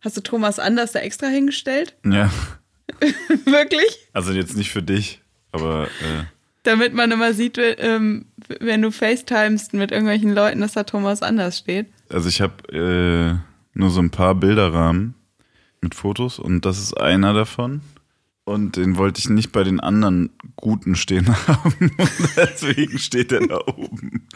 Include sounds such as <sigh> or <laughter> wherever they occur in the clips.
Hast du Thomas Anders da extra hingestellt? <laughs> Ja. Wirklich? Also jetzt nicht für dich, aber äh, Damit man immer sieht, ähm, wenn du FaceTimest mit irgendwelchen Leuten, dass da Thomas Anders steht. also ich habe äh, nur so ein paar Bilderrahmen mit Fotos und das ist einer davon. Und den wollte ich nicht bei den anderen Guten stehen <laughs> haben. Und deswegen steht er da oben.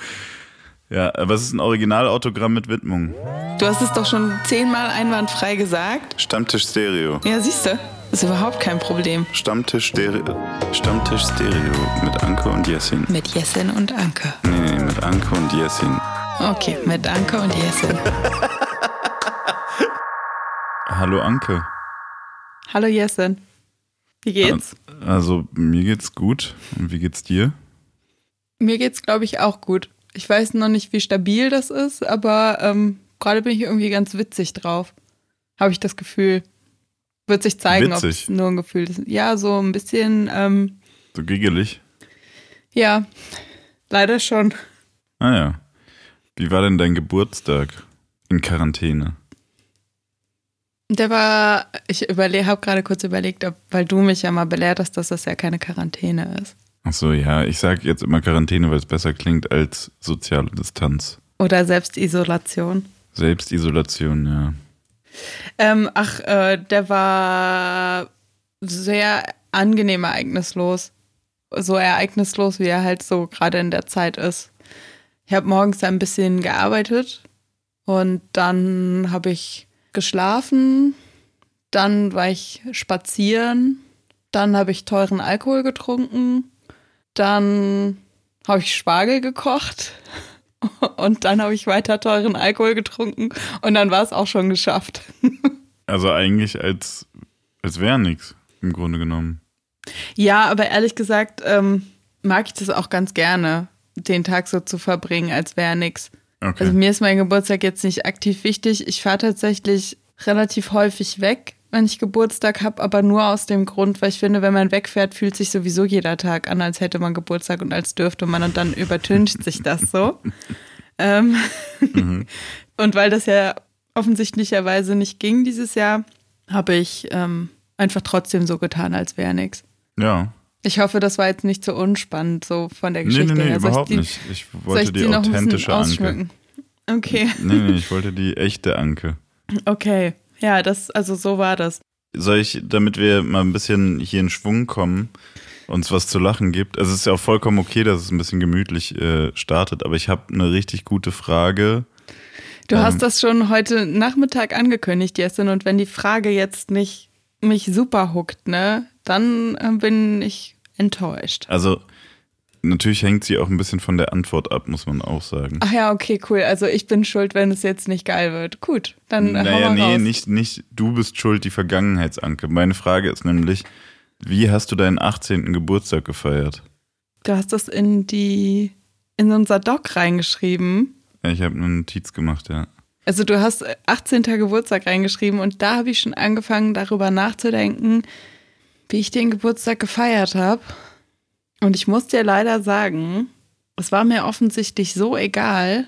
Ja, aber es ist ein Originalautogramm mit Widmung. Du hast es doch schon zehnmal einwandfrei gesagt. Stammtisch Stereo. Ja, siehst du. Ist überhaupt kein Problem. Stammtisch Stereo. Stammtisch Stereo mit Anke und Jessin. Mit Jessin und Anke. Nee, nee, mit Anke und Jessin. Okay, mit Anke und Jessin. <laughs> Hallo Anke. Hallo Jessin. Wie geht's? Also, mir geht's gut. Und wie geht's dir? Mir geht's, glaube ich, auch gut. Ich weiß noch nicht, wie stabil das ist, aber ähm, gerade bin ich irgendwie ganz witzig drauf. Habe ich das Gefühl. Wird sich zeigen, ob Witzig? es nur ein Gefühl ist. Ja, so ein bisschen, ähm, So giggelig? ja, leider schon. Ah ja. Wie war denn dein Geburtstag in Quarantäne? Der war, ich habe gerade kurz überlegt, ob, weil du mich ja mal belehrt hast, dass das ja keine Quarantäne ist. Ach so, ja, ich sage jetzt immer Quarantäne, weil es besser klingt als soziale Distanz. Oder Selbstisolation. Selbstisolation, ja. Ähm, ach, äh, der war sehr angenehm ereignislos. So ereignislos, wie er halt so gerade in der Zeit ist. Ich habe morgens ein bisschen gearbeitet und dann habe ich geschlafen, dann war ich spazieren, dann habe ich teuren Alkohol getrunken, dann habe ich Spargel gekocht <laughs> und dann habe ich weiter teuren Alkohol getrunken und dann war es auch schon geschafft. <laughs> Also eigentlich als, als wäre nichts, im Grunde genommen. Ja, aber ehrlich gesagt ähm, mag ich das auch ganz gerne, den Tag so zu verbringen, als wäre nix. Okay. Also mir ist mein Geburtstag jetzt nicht aktiv wichtig. Ich fahre tatsächlich relativ häufig weg, wenn ich Geburtstag habe, aber nur aus dem Grund, weil ich finde, wenn man wegfährt, fühlt sich sowieso jeder Tag an, als hätte man Geburtstag und als dürfte man und dann übertüncht sich das so. <laughs> Ähm <laughs> Und weil das ja offensichtlicherweise nicht ging dieses Jahr, habe ich ähm, einfach trotzdem so getan, als wäre nix. ja. Ich hoffe, das war jetzt nicht so unspannend, so von der Nee, Geschichte nee, nee, her. Soll ich überhaupt die- nicht. Ich wollte ich die die authentische Anke. Okay, Nee, nee, ich wollte die echte Anke. <laughs> okay. Ja, das, also so war das. Soll ich, damit wir mal ein bisschen hier in Schwung kommen, uns was zu lachen gibt? Also es ist ja auch vollkommen okay, dass es ein bisschen gemütlich äh, startet, aber ich habe eine richtig gute Frage. Du Ähm. hast das schon heute Nachmittag angekündigt, Jessin, und wenn die Frage jetzt nicht mich super huckt, ne, dann äh, bin ich enttäuscht. Also natürlich hängt sie auch ein bisschen von der Antwort ab, muss man auch sagen. Ach ja, okay, cool. Also ich bin schuld, wenn es jetzt nicht geil wird. Gut, dann hau naja, mal nee, raus. nicht, nicht du bist schuld, die Vergangenheitsanke. Meine Frage ist nämlich, wie hast du deinen 18. Geburtstag gefeiert? Du hast das in die in unser Doc reingeschrieben. Ja, ich habe eine Notiz gemacht, ja. Also du hast 18. Geburtstag reingeschrieben und da habe ich schon angefangen, darüber nachzudenken, wie ich den Geburtstag gefeiert habe. Und ich muss dir leider sagen, es war mir offensichtlich so egal,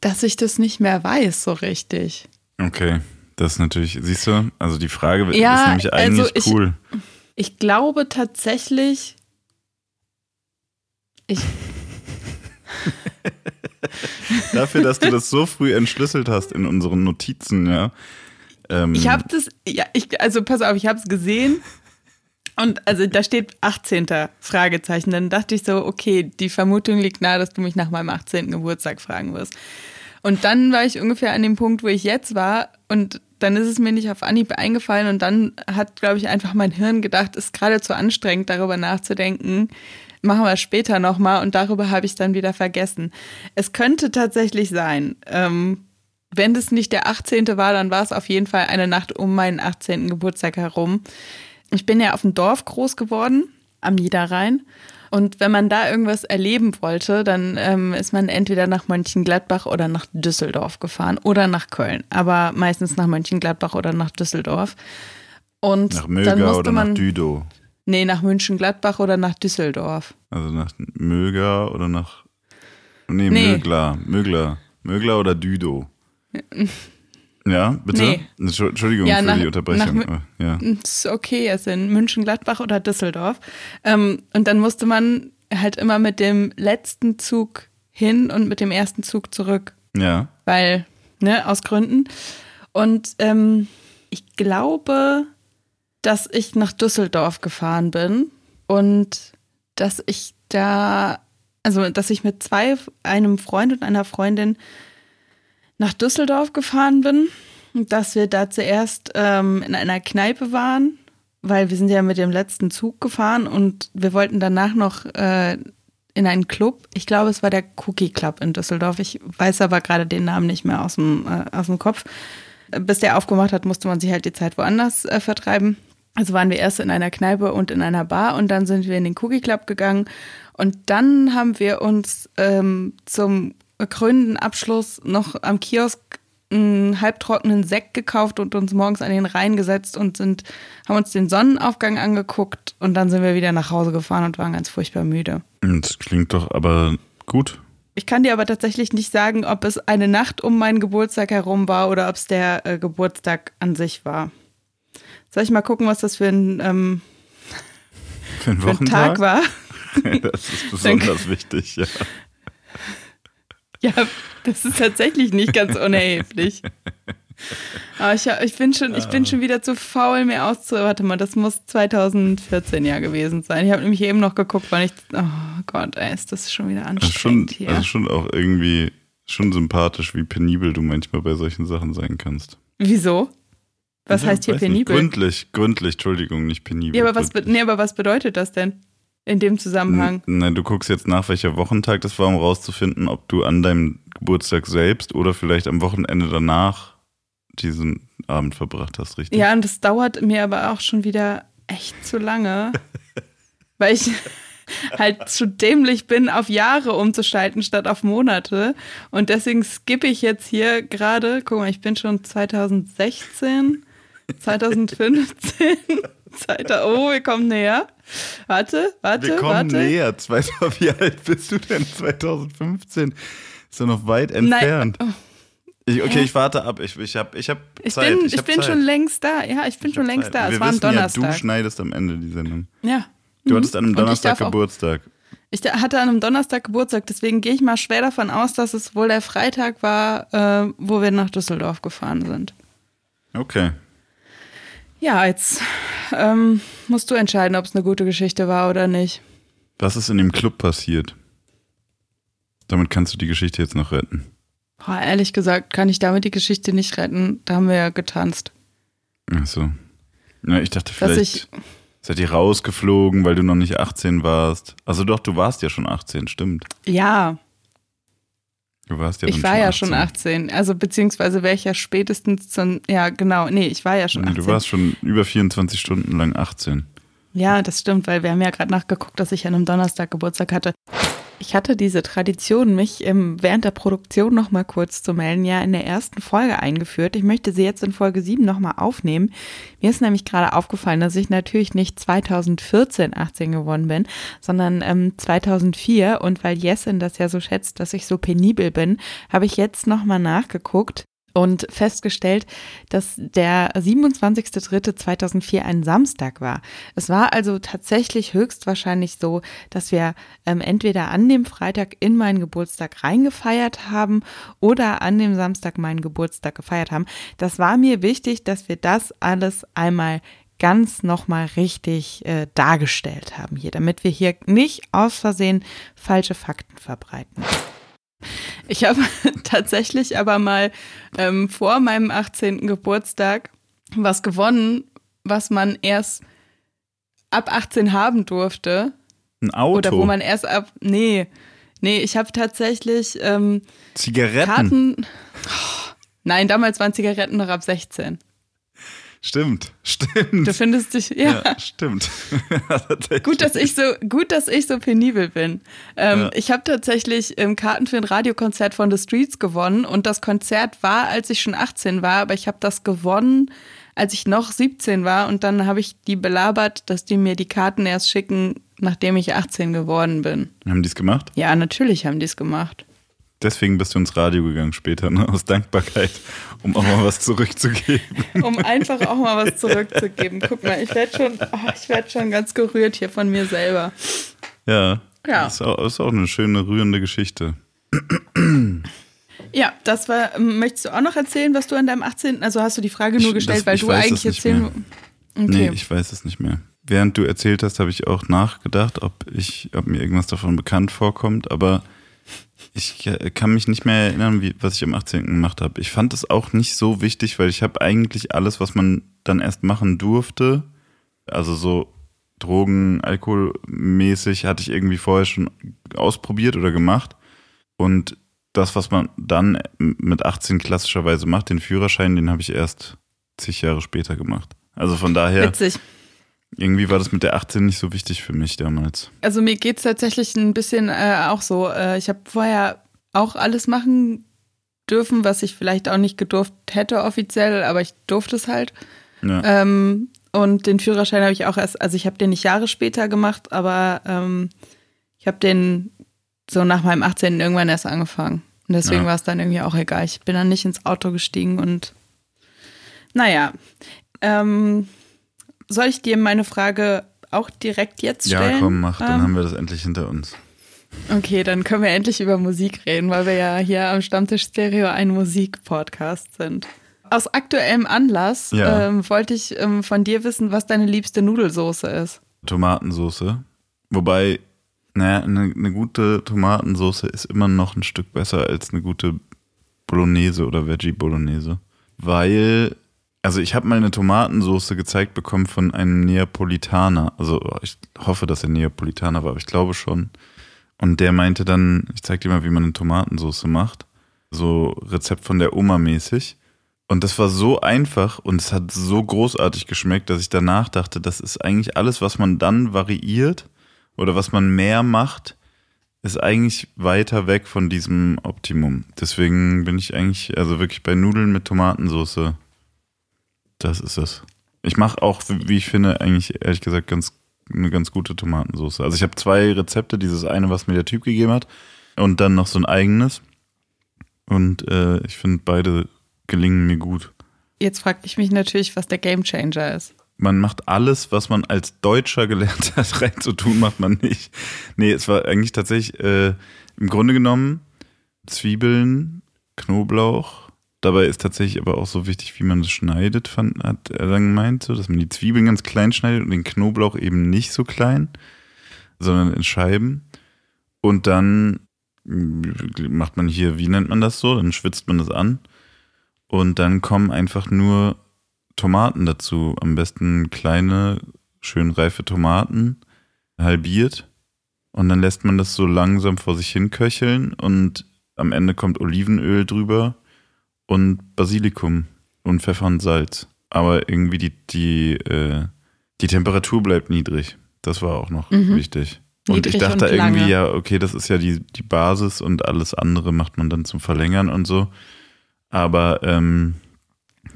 dass ich das nicht mehr weiß so richtig. Okay, das ist natürlich, siehst du, also die Frage Ja, ist nämlich also eigentlich ich- cool. Ich glaube tatsächlich, ich, <laughs> Dafür, dass du das so früh entschlüsselt hast in unseren Notizen, ja. Ähm, ich habe das, ja, ich, also pass auf, ich habe es gesehen und also da steht 18. Fragezeichen. Dann dachte ich so, okay, die Vermutung liegt nahe, dass du mich nach meinem 18. Geburtstag fragen wirst. Und dann war ich ungefähr an dem Punkt, wo ich jetzt war und dann ist es mir nicht auf Anhieb eingefallen und dann hat, glaube ich, einfach mein Hirn gedacht, ist gerade zu anstrengend, darüber nachzudenken. Machen wir später nochmal und darüber habe ich dann wieder vergessen. Es könnte tatsächlich sein, ähm, wenn das nicht der 18. war, dann war es auf jeden Fall eine Nacht um meinen 18. Geburtstag herum. Ich bin ja auf dem Dorf groß geworden, am Niederrhein. Und wenn man da irgendwas erleben wollte, dann ähm, ist man entweder nach Mönchengladbach oder nach Düsseldorf gefahren oder nach Köln. Aber meistens nach Mönchengladbach oder nach Düsseldorf. Und nach dann Möger musste oder man. nach Düdo. Nee, nach Mönchengladbach oder nach Düsseldorf. Also nach Möger oder nach. Nee, Nee. Mögler. Mögler. Mögler oder Düdo. <laughs> Ja, bitte? Nee. Entschuldigung Ja, für nach- die Unterbrechung. nach- ja. ist okay, es in München-Gladbach oder Düsseldorf. Ähm, und dann musste man halt immer mit dem letzten Zug hin und mit dem ersten Zug zurück, ja. weil, ne, aus Gründen. Und ähm, ich glaube, dass ich nach Düsseldorf gefahren bin und dass ich da, also dass ich mit zwei, einem Freund und einer Freundin nach Düsseldorf gefahren bin, dass wir da zuerst ähm, in einer Kneipe waren, weil wir sind ja mit dem letzten Zug gefahren und wir wollten danach noch äh, in einen Club. Ich glaube, es war der Cookie Club in Düsseldorf. Ich weiß aber gerade den Namen nicht mehr aus dem, äh, aus dem Kopf. Bis der aufgemacht hat, musste man sich halt die Zeit woanders äh, vertreiben. Also waren wir erst in einer Kneipe und in einer Bar und dann sind wir in den Cookie Club gegangen und dann haben wir uns ähm, zum krönenden Abschluss noch am Kiosk einen halbtrockenen Sekt gekauft und uns morgens an den Rhein gesetzt und sind, haben uns den Sonnenaufgang angeguckt und dann sind wir wieder nach Hause gefahren und waren ganz furchtbar müde. Das klingt doch aber gut. Ich kann dir aber tatsächlich nicht sagen, ob es eine Nacht um meinen Geburtstag herum war oder ob es der äh, Geburtstag an sich war. Soll ich mal gucken, was das für ein, ähm, Für einen für ein? Tag war? <laughs> Das ist besonders wichtig, ja. <laughs> Ja, das ist tatsächlich nicht ganz unerheblich. Aber ich, ich, bin schon, ich bin schon wieder zu faul, mir auszu... Warte mal, das muss 2014 ja gewesen sein. Ich habe nämlich eben noch geguckt, weil ich... Oh Gott, ey, ist das schon wieder Das ist schon, anstrengend hier. also schon auch irgendwie schon sympathisch, wie penibel du manchmal bei solchen Sachen sein kannst. Wieso? Was Ja, heißt hier weiß nicht. penibel? Gründlich, gründlich, Entschuldigung, nicht penibel. Ja, aber was, nee, aber was bedeutet das denn in dem Zusammenhang? Nein, du guckst jetzt nach, welcher Wochentag das war, um rauszufinden, ob du an deinem Geburtstag selbst oder vielleicht am Wochenende danach diesen Abend verbracht hast, richtig? Ja, und das dauert mir aber auch schon wieder echt zu lange, <laughs> weil ich halt zu dämlich bin, auf Jahre umzuschalten statt auf Monate. Und deswegen skippe ich jetzt hier gerade, guck mal, ich bin schon 2016, 2015, <laughs> 2000, oh, wir kommen näher. Warte, warte, Wir kommen warte. näher. 2000, <laughs> wie alt bist du denn? 2015? Ist ja noch weit entfernt. Nein, oh, Ich, okay, Hä? ich warte ab. Ich, ich habe ich hab ich Zeit. bin, ich ich bin Zeit. schon längst da. Ja, ich bin schon längst Zeit. da. Es Wir war ein wissen ja, Donnerstag. du schneidest am Ende die Sendung. ja. Du Mhm. hattest an einem ich Donnerstag Geburtstag. Ich hatte an einem Donnerstag Geburtstag, deswegen gehe ich mal schwer davon aus, dass es wohl der Freitag war, äh, wo wir nach Düsseldorf gefahren sind. Okay. Ja, jetzt ähm, musst du entscheiden, ob es eine gute Geschichte war oder nicht. Was ist in dem Club passiert? Damit kannst du die Geschichte jetzt noch retten. Boah, ehrlich gesagt, kann ich damit die Geschichte nicht retten. Da haben wir ja getanzt. Ach so. Ja, ich dachte vielleicht ich, seid ihr rausgeflogen, weil du noch nicht 18 warst. Also doch, du warst ja schon 18, stimmt. ja, Du warst ja ich war schon ja 18. schon 18. Also beziehungsweise wäre ich ja spätestens zum, ja genau, nee, ich war ja schon Nee, 18. du warst schon über 24 Stunden lang 18. Ja, das stimmt, weil wir haben ja gerade nachgeguckt, dass ich an einem Donnerstag Geburtstag hatte. Ich hatte diese Tradition, mich während der Produktion noch mal kurz zu melden, ja in der ersten Folge eingeführt. Ich möchte sie jetzt in Folge 7 noch mal aufnehmen. Mir ist nämlich gerade aufgefallen, dass ich natürlich nicht 2014 18 geworden bin, sondern ähm, 2004. Und weil Jessin das ja so schätzt, dass ich so penibel bin, habe ich jetzt noch mal nachgeguckt und festgestellt, dass der 27.03.2004 ein Samstag war. Es war also tatsächlich höchstwahrscheinlich so, dass wir ähm, entweder an dem Freitag in meinen Geburtstag reingefeiert haben oder an dem Samstag meinen Geburtstag gefeiert haben. Das war mir wichtig, dass wir das alles einmal ganz nochmal richtig äh, dargestellt haben hier, damit wir hier nicht aus Versehen falsche Fakten verbreiten. Ich habe <laughs> tatsächlich aber mal ähm, vor meinem 18. Geburtstag was gewonnen, was man erst ab 18 haben durfte. Ein Auto. Oder wo man erst ab. Nee, nee, ich habe tatsächlich ähm, Zigaretten. Karten. Oh, nein, damals waren Zigaretten noch ab 16. Stimmt, <laughs> stimmt. Du findest dich. Ja. ja, stimmt. <laughs> Gut, dass ich so gut, dass ich so penibel bin. Ähm, Ja. Ich habe tatsächlich ähm, Karten für ein Radiokonzert von The Streets gewonnen und das Konzert war, als ich schon 18 war, aber ich habe das gewonnen, als ich noch 17 war und dann habe ich die belabert, dass die mir die Karten erst schicken, nachdem ich 18 geworden bin. Haben die es gemacht? Ja, natürlich haben die es gemacht. Deswegen bist du ins Radio gegangen später, ne? aus Dankbarkeit, um auch mal was zurückzugeben. Um einfach auch mal was zurückzugeben. Guck mal, ich werde schon, oh, ich werd schon ganz gerührt hier von mir selber. Ja, Ja. Das ist auch, ist auch eine schöne, rührende Geschichte. Ja, das war. ähm, Möchtest du auch noch erzählen, was du an deinem 18. Also hast du die Frage nur Ich- gestellt, das- weil du eigentlich erzählen. Okay. Nee, ich weiß es nicht mehr. Während du erzählt hast, habe ich auch nachgedacht, ob ich, ob mir irgendwas davon bekannt vorkommt, aber ich äh, kann mich nicht mehr erinnern, wie, was ich am 18. gemacht habe. Ich fand es auch nicht so wichtig, weil ich habe eigentlich alles, was man dann erst machen durfte, also so Drogen, Alkoholmäßig, hatte ich irgendwie vorher schon ausprobiert oder gemacht. Und das, was man dann mit 18 klassischerweise macht, den Führerschein, den habe ich erst zig Jahre später gemacht. Also von daher, Witzig. Irgendwie war das mit der 18 nicht so wichtig für mich damals. Also mir geht es tatsächlich ein bisschen äh, auch so. Äh, ich habe vorher auch alles machen dürfen, was ich vielleicht auch nicht gedurft hätte offiziell, aber ich durfte es halt. Ja. Ähm, und den Führerschein habe ich auch erst, also ich habe den nicht Jahre später gemacht, aber ähm, ich habe den so nach meinem 18. irgendwann erst angefangen. Und deswegen Ja. war es dann irgendwie auch egal. Ich bin dann nicht ins Auto gestiegen und naja. Ähm, soll ich dir meine Frage auch direkt jetzt stellen? ja, komm, mach, dann Ähm, haben wir das endlich hinter uns. Okay, dann können wir endlich über Musik reden, weil wir ja hier am Stammtisch Stereo ein Musikpodcast sind. Aus aktuellem Anlass Ja. ähm, wollte ich ähm, von dir wissen, was deine liebste Nudelsoße ist. Tomatensoße. Wobei, naja, eine, eine gute Tomatensoße ist immer noch ein Stück besser als eine gute Bolognese oder Veggie Bolognese. Weil, also ich habe mal eine Tomatensoße gezeigt bekommen von einem Neapolitaner. Also ich hoffe, dass er Neapolitaner war, aber ich glaube schon. Und der meinte dann, ich zeig dir mal, wie man eine Tomatensoße macht. So Rezept von der Oma mäßig. Und das war so einfach und es hat so großartig geschmeckt, dass ich danach dachte, das ist eigentlich alles, was man dann variiert oder was man mehr macht, ist eigentlich weiter weg von diesem Optimum. Deswegen bin ich eigentlich, also wirklich bei Nudeln mit Tomatensauce, das ist es. Ich mache auch, wie ich finde, eigentlich ehrlich gesagt ganz eine ganz gute Tomatensauce. Also ich habe zwei Rezepte, dieses eine, was mir der Typ gegeben hat, und dann noch so ein eigenes. Und äh, ich finde beide gelingen mir gut. Jetzt frage ich mich natürlich, was der Gamechanger ist. Man macht alles, was man als Deutscher gelernt <laughs> hat, reinzutun, macht man nicht. Nee, es war eigentlich tatsächlich äh, im Grunde genommen Zwiebeln, Knoblauch. Dabei ist tatsächlich aber auch so wichtig, wie man das schneidet, fand, hat er dann gemeint, so, dass man die Zwiebeln ganz klein schneidet und den Knoblauch eben nicht so klein, sondern in Scheiben. Und dann mm, macht man hier, wie nennt man das so? Dann schwitzt man das an. Und dann kommen einfach nur Tomaten dazu. Am besten kleine, schön reife Tomaten, halbiert. Und dann lässt man das so langsam vor sich hin köcheln und am Ende kommt Olivenöl drüber und Basilikum und Pfeffer und Salz. Aber irgendwie die, die, äh, die Temperatur bleibt niedrig. Das war auch noch Mhm. wichtig. Und Niedrig ich dachte und irgendwie, ja, okay, das ist ja die, die Basis und alles andere macht man dann zum Verlängern und so. Aber ähm,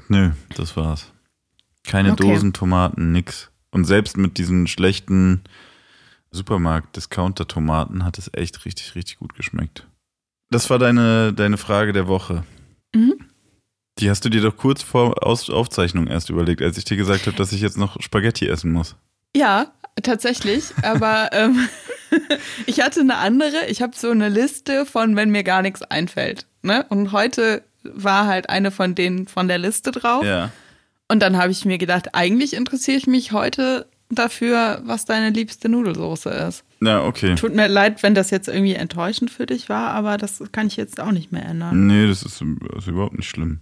nö, das war's. Keine Okay. Dosen Tomaten, nix. Und selbst mit diesen schlechten Supermarkt-Discounter-Tomaten hat es echt richtig, richtig gut geschmeckt. Das war deine, deine Frage der Woche. Mhm. Die hast du dir doch kurz vor Aus Aufzeichnung erst überlegt, als ich dir gesagt habe, dass ich jetzt noch Spaghetti essen muss. Ja, tatsächlich. Aber <laughs> ähm, <laughs> ich hatte eine andere. Ich habe so eine Liste von, wenn mir gar nichts einfällt. Ne? Und heute war halt eine von denen von der Liste drauf. Ja. Und dann habe ich mir gedacht, eigentlich interessiere ich mich heute dafür, was deine liebste Nudelsoße ist. Ja, okay. Tut mir leid, wenn das jetzt irgendwie enttäuschend für dich war, aber das kann ich jetzt auch nicht mehr ändern. Nee, das ist, das ist überhaupt nicht schlimm.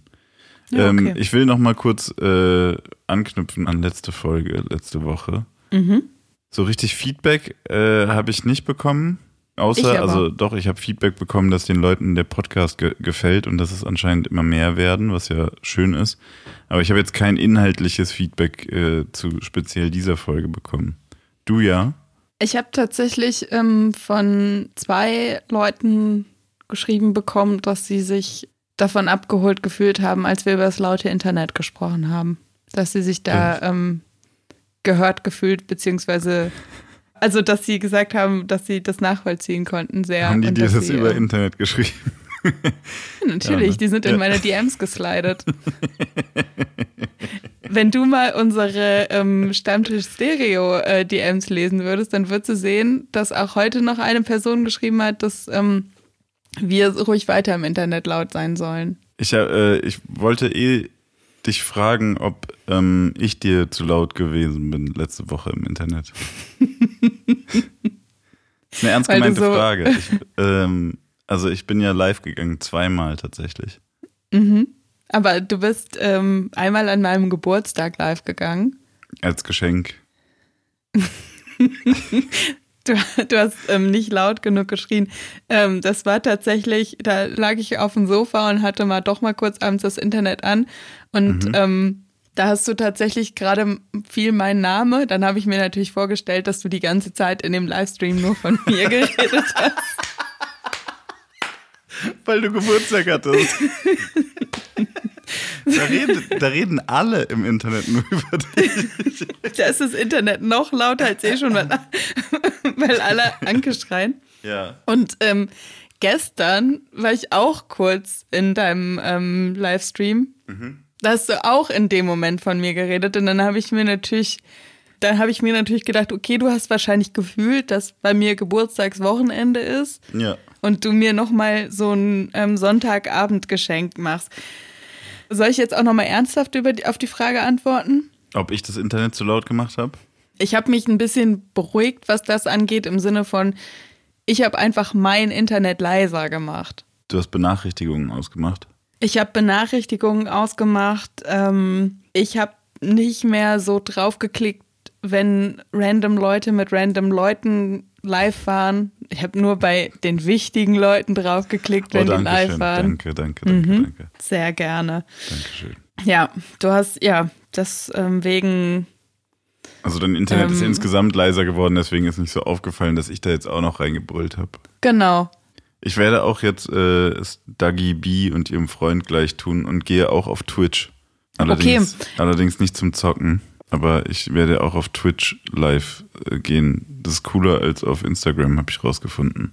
Ja, ähm, okay. ich will noch mal kurz äh, anknüpfen an letzte Folge, letzte Woche. Mhm. So richtig Feedback äh, habe ich nicht bekommen. Außer, also doch, ich habe Feedback bekommen, dass den Leuten der Podcast ge gefällt und dass es anscheinend immer mehr werden, was ja schön ist. Aber ich habe jetzt kein inhaltliches Feedback äh, zu speziell dieser Folge bekommen. Du ja? Ich habe tatsächlich ähm, von zwei Leuten geschrieben bekommen, dass sie sich davon abgeholt gefühlt haben, als wir über das laute Internet gesprochen haben. Dass sie sich da ähm, gehört gefühlt, beziehungsweise, also dass sie gesagt haben, dass sie das nachvollziehen konnten sehr. Haben die dir das sie, über ähm, Internet geschrieben? Natürlich, Ja, ne? die sind in meine DMs geslidet. <laughs> Wenn du mal unsere ähm, Stammtisch-Stereo-DMs lesen würdest, dann würdest du sehen, dass auch heute noch eine Person geschrieben hat, dass ähm, wir ruhig weiter im Internet laut sein sollen. Ich, äh, ich wollte eh dich fragen, ob ähm, ich dir zu laut gewesen bin letzte Woche im Internet. das <laughs> ist eine ernst gemeinte so- Frage. Ich, ähm, also ich bin ja live gegangen, zweimal tatsächlich. Mhm. Aber du bist ähm, einmal an meinem Geburtstag live gegangen. Als Geschenk. <laughs> Du, du hast ähm, nicht laut genug geschrien. Ähm, das war tatsächlich, da lag ich auf dem Sofa und hatte mal doch mal kurz abends das Internet an. Und ähm, da hast du tatsächlich gerade viel mein Name. Dann habe ich mir natürlich vorgestellt, dass du die ganze Zeit in dem Livestream nur von mir <laughs> geredet hast. Weil du Geburtstag hattest. <laughs> da, reden, da reden alle im Internet nur über dich. Da ist das Internet noch lauter als eh schon, weil, <laughs> weil alle Anke schreien. Ja. Und ähm, gestern war ich auch kurz in deinem ähm, Livestream. Da hast du auch in dem Moment von mir geredet. Und dann habe ich mir natürlich, dann habe ich mir natürlich gedacht, okay, du hast wahrscheinlich gefühlt, dass bei mir Geburtstagswochenende ist Ja. Und du mir nochmal so ein ähm, Sonntagabendgeschenk machst. Soll ich jetzt auch nochmal ernsthaft über die, auf die Frage antworten? Ob ich das Internet zu laut gemacht habe? Ich habe mich ein bisschen beruhigt, was das angeht, im Sinne von, ich habe einfach mein Internet leiser gemacht. Du hast Benachrichtigungen ausgemacht. Ich habe Benachrichtigungen ausgemacht. Ähm, ich habe nicht mehr so draufgeklickt, wenn random Leute mit random Leuten live waren. Ich habe nur bei den wichtigen Leuten draufgeklickt, wenn oh, die live schön. waren. Danke, danke, danke, danke. Sehr gerne. Dankeschön. Ja, du hast, ja, das ähm, wegen, Also dein Internet ist Ähm. insgesamt leiser geworden, deswegen ist nicht so aufgefallen, dass ich da jetzt auch noch reingebrüllt habe. genau. Ich werde auch jetzt äh, Dagi B und ihrem Freund gleich tun und gehe auch auf Twitch. Allerdings, allerdings nicht zum Zocken, aber ich werde auch auf Twitch live äh, gehen. Das ist cooler als auf Instagram, habe ich rausgefunden.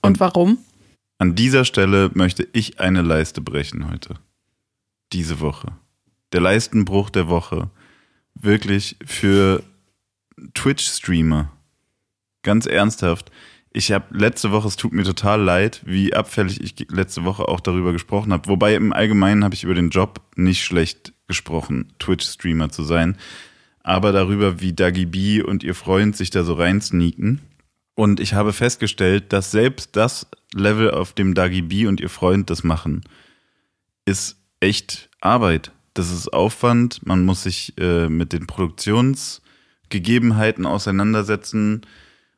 Und warum? An dieser Stelle möchte ich eine Leiste brechen heute. Diese Woche. Der Leistenbruch der Woche. Wirklich für Twitch-Streamer. Ganz ernsthaft. Ich habe letzte Woche, es tut mir total leid, wie abfällig ich letzte Woche auch darüber gesprochen habe. Wobei im Allgemeinen habe ich über den Job nicht schlecht gesprochen, Twitch-Streamer zu sein. Aber darüber, wie Dagi B und ihr Freund sich da so reinsneaken. Und ich habe festgestellt, dass selbst das Level, auf dem Dagi B und ihr Freund das machen, ist echt Arbeit. Das ist Aufwand. Man muss sich äh, mit den Produktionsgegebenheiten auseinandersetzen.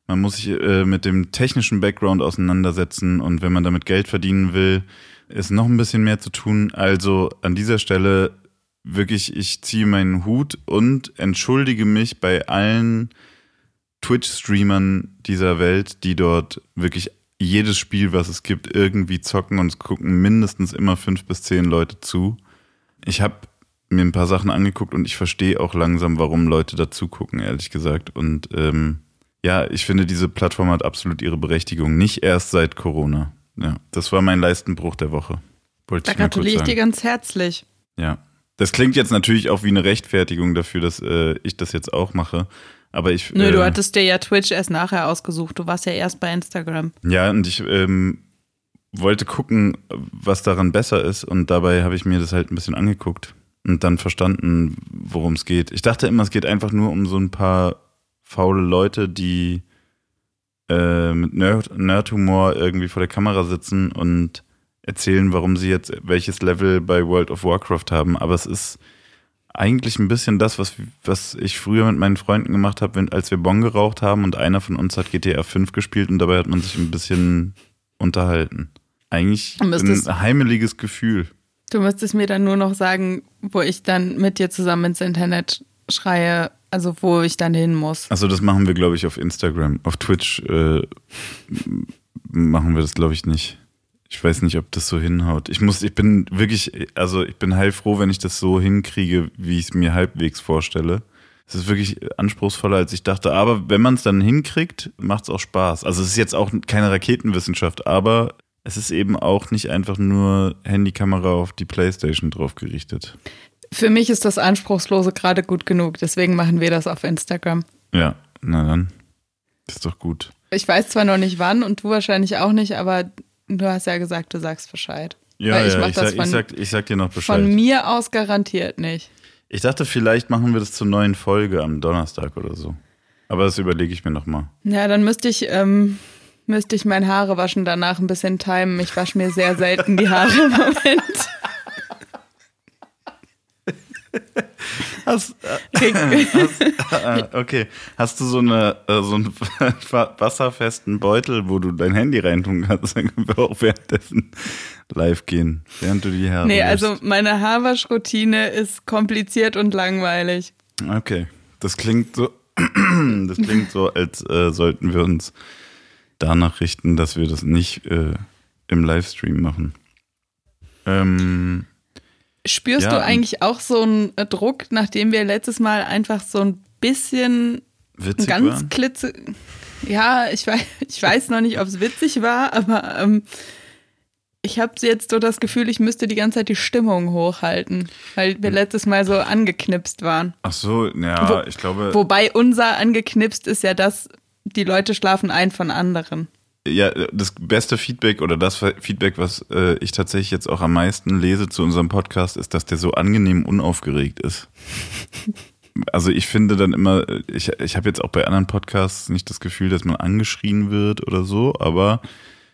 Man muss sich äh, mit dem technischen Background auseinandersetzen. Und wenn man damit Geld verdienen will, ist noch ein bisschen mehr zu tun. Also an dieser Stelle wirklich, ich ziehe meinen Hut und entschuldige mich bei allen Twitch-Streamern dieser Welt, die dort wirklich jedes Spiel, was es gibt, irgendwie zocken und es gucken mindestens immer fünf bis zehn Leute zu. Ich habe mir ein paar Sachen angeguckt und ich verstehe auch langsam, warum Leute dazu gucken, ehrlich gesagt. Und ähm, ja, ich finde, diese Plattform hat absolut ihre Berechtigung. Nicht erst seit Corona. Ja, das war mein Leistenbruch der Woche. Wollte Da ich gratuliere ich dir ganz herzlich. Ja. Das klingt jetzt natürlich auch wie eine Rechtfertigung dafür, dass äh, ich das jetzt auch mache. Aber ich. Nö, äh, du hattest dir ja Twitch erst nachher ausgesucht. Du warst ja erst bei Instagram. Ja, und ich ähm, wollte gucken, was daran besser ist. Und dabei habe ich mir das halt ein bisschen angeguckt und dann verstanden, worum es geht. Ich dachte immer, es geht einfach nur um so ein paar faule Leute, die äh, mit Nerd Nerdhumor irgendwie vor der Kamera sitzen und erzählen, warum sie jetzt welches Level bei World of Warcraft haben. Aber es ist eigentlich ein bisschen das, was, was ich früher mit meinen Freunden gemacht habe, wenn, als wir Bon geraucht haben und einer von uns hat GTA 5 gespielt und dabei hat man sich ein bisschen unterhalten. Eigentlich das- ein heimeliges Gefühl. Du müsstest mir dann nur noch sagen, wo ich dann mit dir zusammen ins Internet schreie, also wo ich dann hin muss. Also das machen wir, glaube ich, auf Instagram. Auf Twitch äh, machen wir das, glaube ich, nicht. Ich weiß nicht, ob das so hinhaut. Ich muss, ich bin wirklich, also ich bin heilfroh, wenn ich das so hinkriege, wie ich es mir halbwegs vorstelle. Es ist wirklich anspruchsvoller, als ich dachte. Aber wenn man es dann hinkriegt, macht es auch Spaß. Also es ist jetzt auch keine Raketenwissenschaft, aber Es ist eben auch nicht einfach nur Handykamera auf die Playstation drauf gerichtet. Für mich ist das Anspruchslose gerade gut genug, deswegen machen wir das auf Instagram. Ja, na dann. ist doch gut. Ich weiß zwar noch nicht wann und du wahrscheinlich auch nicht, aber du hast ja gesagt, du sagst Bescheid. Ja, Weil ich ja, mach ich, das sag, von- ich, sag, ich sag dir noch Bescheid. Von mir aus garantiert nicht. Ich dachte, vielleicht machen wir das zur neuen Folge am Donnerstag oder so. Aber das überlege ich mir nochmal. Ja, dann müsste ich, ähm, müsste ich mein Haare waschen danach ein bisschen timen. Ich wasche mir sehr selten die Haare im Moment. <laughs> Hast, ah, <laughs> okay. Hast du so, eine, äh, so einen <laughs> wasserfesten Beutel, wo du dein Handy reintun kannst? Dann können wir auch währenddessen live gehen, während du die Haare Nee, wäschst. also meine Haarwaschroutine ist kompliziert und langweilig. Okay, das klingt so, <clears throat> das klingt so, als äh, sollten wir uns danach richten, dass wir das nicht äh, im Livestream machen. Ähm, Spürst Ja, du eigentlich auch so einen äh, Druck, nachdem wir letztes Mal einfach so ein bisschen witzig ganz waren? klitze. Ja, ich weiß, <laughs> ich weiß noch nicht, ob es witzig war, aber ähm, ich habe jetzt so das Gefühl, ich müsste die ganze Zeit die Stimmung hochhalten, weil Hm. wir letztes Mal so angeknipst waren. Ach so, ja, Wo- ich glaube, Wobei unser angeknipst ist ja das, die Leute schlafen ein von anderen. Ja, das beste Feedback oder das Feedback, was äh, ich tatsächlich jetzt auch am meisten lese zu unserem Podcast, ist, dass der so angenehm unaufgeregt ist. <laughs> Also ich finde dann immer, ich, ich habe jetzt auch bei anderen Podcasts nicht das Gefühl, dass man angeschrien wird oder so, aber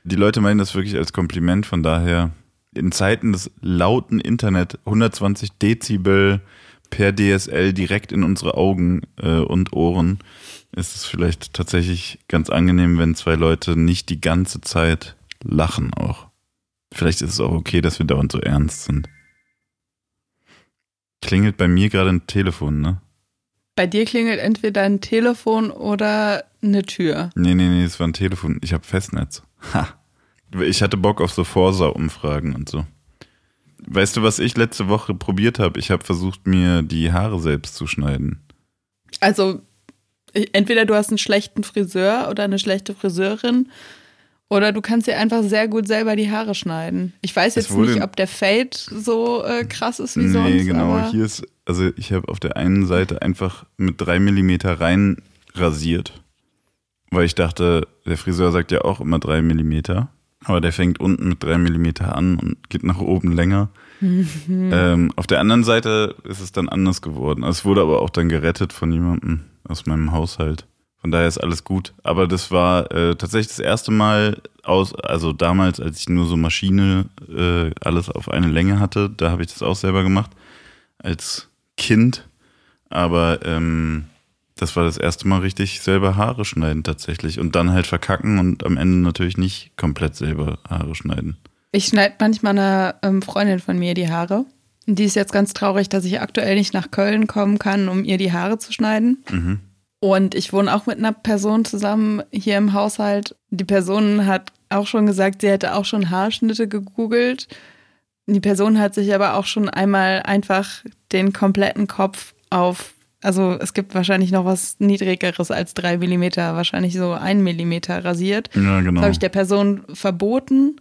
die Leute meinen das wirklich als Kompliment, von daher in Zeiten des lauten Internet 120 Dezibel per DSL direkt in unsere Augen äh, und Ohren ist es vielleicht tatsächlich ganz angenehm, wenn zwei Leute nicht die ganze Zeit lachen auch. Vielleicht ist es auch okay, dass wir dauernd so ernst sind. Klingelt bei mir gerade ein Telefon, ne? Bei dir klingelt entweder ein Telefon oder eine Tür. Nee, nee, nee, es war ein Telefon. Ich habe Festnetz. Ha. Ich hatte Bock auf so Forsa-Umfragen und so. Weißt du, was ich letzte Woche probiert habe? Ich habe versucht, mir die Haare selbst zu schneiden. Also entweder du hast einen schlechten Friseur oder eine schlechte Friseurin oder du kannst dir einfach sehr gut selber die Haare schneiden. Ich weiß jetzt nicht, ob der Fade so äh, krass ist wie nee, sonst. genau. Aber Hier ist, also ich habe auf der einen Seite einfach mit drei Millimeter rein rasiert. Weil ich dachte, der Friseur sagt ja auch immer drei Millimeter. Aber der fängt unten mit drei Millimeter an und geht nach oben länger. Ähm, auf der anderen Seite ist es dann anders geworden. Es wurde aber auch dann gerettet von jemandem aus meinem Haushalt. Von daher ist alles gut. Aber das war äh, tatsächlich das erste Mal aus, also damals, als ich nur so Maschine äh, alles auf eine Länge hatte, da habe ich das auch selber gemacht als Kind. Aber ähm, das war das erste Mal richtig selber Haare schneiden tatsächlich. Und dann halt verkacken und am Ende natürlich nicht komplett selber Haare schneiden. Ich schneide manchmal einer ähm, Freundin von mir die Haare. Und die ist jetzt ganz traurig, dass ich aktuell nicht nach Köln kommen kann, um ihr die Haare zu schneiden. Mhm. Und ich wohne auch mit einer Person zusammen hier im Haushalt. Die Person hat auch schon gesagt, sie hätte auch schon Haarschnitte gegoogelt. Die Person hat sich aber auch schon einmal einfach den kompletten Kopf auf, also es gibt wahrscheinlich noch was niedrigeres als drei Millimeter, wahrscheinlich so ein Millimeter rasiert. Ja, genau. Das habe ich der Person verboten.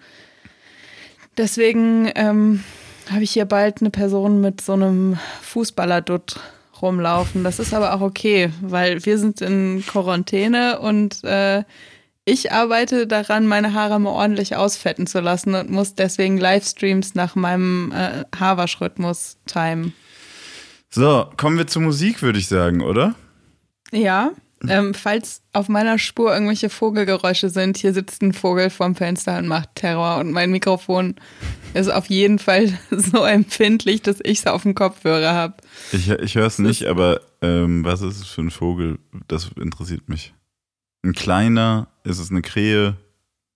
Deswegen ähm, habe ich hier bald eine Person mit so einem Fußballerdutt rumlaufen. Das ist aber auch okay, weil wir sind in Quarantäne und äh, ich arbeite daran, meine Haare mal ordentlich ausfetten zu lassen und muss deswegen Livestreams nach meinem äh, Haarwaschrhythmus timen. So, kommen wir zur Musik, würde ich sagen, oder? Ja, ähm, falls auf meiner Spur irgendwelche Vogelgeräusche sind, hier sitzt ein Vogel vorm Fenster und macht Terror und mein Mikrofon ist auf jeden Fall <laughs> so empfindlich, dass ich es auf dem Kopfhörer habe. Ich, ich höre es nicht, aber ähm, was ist es für ein Vogel? Das interessiert mich. Ein kleiner, ist es eine Krähe?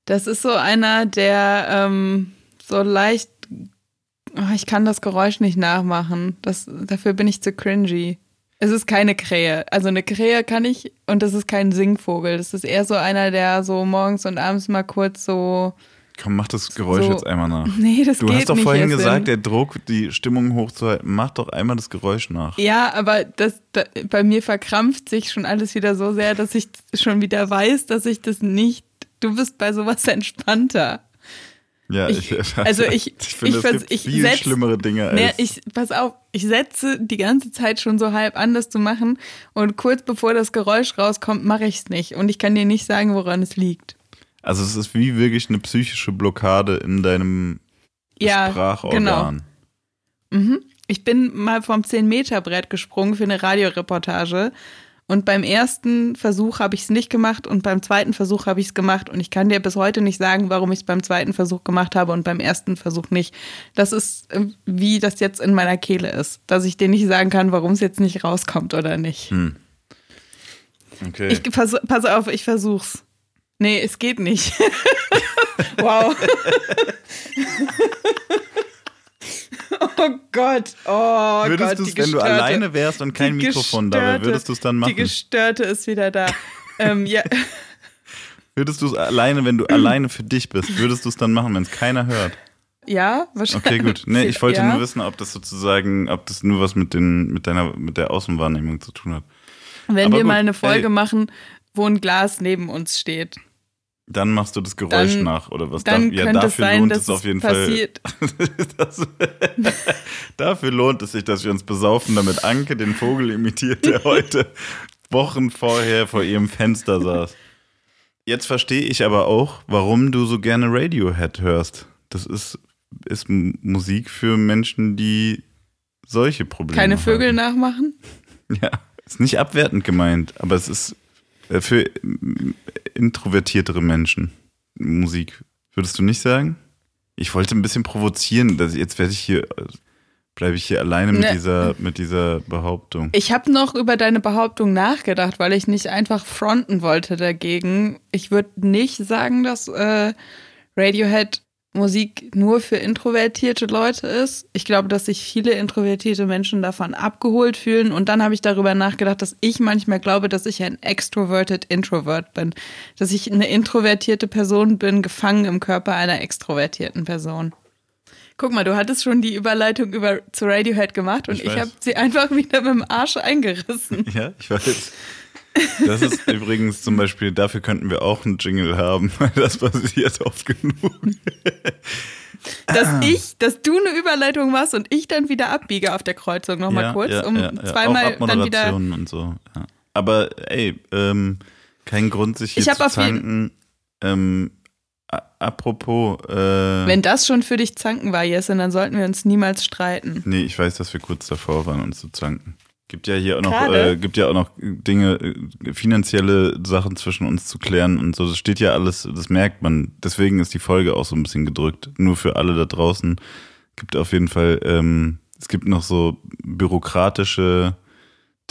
Das ist so einer, der ähm, so leicht. Oh, ich kann das Geräusch nicht nachmachen. Das, dafür bin ich zu cringy. Es ist keine Krähe. Also eine Krähe kann ich und das ist kein Singvogel. Das ist eher so einer, der so morgens und abends mal kurz so. Komm, mach das Geräusch So. jetzt einmal nach. <laughs> Nee, das Du geht hast doch nicht. vorhin gesagt, der Druck, die Stimmung hochzuhalten. Mach doch einmal das Geräusch nach. Ja, aber das, da, bei mir verkrampft sich schon alles wieder so sehr, dass ich schon wieder weiß, dass ich das nicht. Du bist bei sowas <laughs> entspannter. Ja, Ich- ich, also <laughs> ich- ich finde, ich es gibt ich viel setz- schlimmere Dinge als. Nee, ich, pass auf, ich setze die ganze Zeit schon so halb an, das zu machen. Und kurz bevor das Geräusch rauskommt, mache ich es nicht. Und ich kann dir nicht sagen, woran es liegt. also es ist wie wirklich eine psychische Blockade in deinem Ja, Sprachorgan. Mhm. Ich bin mal vom 10-Meter-Brett gesprungen für eine Radioreportage. Und beim ersten Versuch habe ich es nicht gemacht und beim zweiten Versuch habe ich es gemacht. Und ich kann dir bis heute nicht sagen, warum ich es beim zweiten Versuch gemacht habe und beim ersten Versuch nicht. Das ist, äh, wie das jetzt in meiner Kehle ist. Dass ich dir nicht sagen kann, warum es jetzt nicht rauskommt oder nicht. Hm. Okay. Ich pass, pass auf, ich versuch's. Nee, es geht nicht. <laughs> wow. <laughs> <laughs> oh Gott. Oh würdest Gott. du die es, wenn du gestörte- alleine wärst und kein die Mikrofon da wäre, gestörte- würdest du es dann Die machen? Gestörte ist wieder da. ähm, ja, <laughs> <laughs> Würdest du es alleine, wenn du alleine für dich bist, würdest du es dann machen, wenn es keiner hört? ja, wahrscheinlich. Okay, gut. Nee, ich wollte ja. nur wissen, ob das sozusagen, ob das nur was mit den, mit deiner, mit der Außenwahrnehmung zu tun hat. Wenn Aber wir gut, mal eine Folge ey. machen, wo ein Glas neben uns steht, Dann machst du das Geräusch Dann- nach oder was? dann Da- ja, dafür sein, lohnt dass es auf jeden passiert. Fall. <laughs> das, <laughs> dafür lohnt es sich, dass wir uns besaufen, damit Anke den Vogel imitiert, der <laughs> heute Wochen vorher vor ihrem Fenster saß. Jetzt verstehe ich aber auch, warum du so gerne Radiohead hörst. Das ist, ist Musik für Menschen, die solche Probleme Keine haben. Vögel nachmachen. Ja, ist nicht abwertend gemeint, aber es ist für mm, introvertiertere Menschen Musik. Würdest du nicht sagen? Ich wollte ein bisschen provozieren, dass jetzt werde ich hier, bleibe ich hier alleine mit Ne. dieser, mit dieser Behauptung. Ich habe noch über deine Behauptung nachgedacht, weil ich nicht einfach fronten wollte dagegen. Ich würde nicht sagen, dass äh, Radiohead Musik nur für introvertierte Leute ist. Ich glaube, dass sich viele introvertierte Menschen davon abgeholt fühlen. Und dann habe ich darüber nachgedacht, dass ich manchmal glaube, dass ich ein extroverted Introvert bin. Dass ich eine introvertierte Person bin, gefangen im Körper einer extrovertierten Person. Guck mal, du hattest schon die Überleitung über, zu Radiohead gemacht und Ich ich, habe sie einfach wieder mit dem Arsch eingerissen. Ja, ich weiß. Das ist übrigens zum Beispiel, dafür könnten wir auch einen Jingle haben, <laughs> weil das passiert oft genug. Dass Ah. ich, dass du eine Überleitung machst und ich dann wieder abbiege auf der Kreuzung nochmal Ja, kurz, ja, um ja, ja. zweimal auch dann wieder. Und so. Ja. Aber ey, ähm, kein Grund, sich hier Ich hab zu auf jeden- zanken. Ähm, apropos, äh, Wenn das schon für dich zanken war, Jesse, dann sollten wir uns niemals streiten. nee, ich weiß, dass wir kurz davor waren, uns zu zanken. Gibt ja hier auch noch, äh, gibt ja auch noch Dinge, äh, finanzielle Sachen zwischen uns zu klären und so. Das steht ja alles, das merkt man. Deswegen ist die Folge auch so ein bisschen gedrückt. Nur für alle da draußen gibt auf jeden Fall, ähm, es gibt noch so bürokratische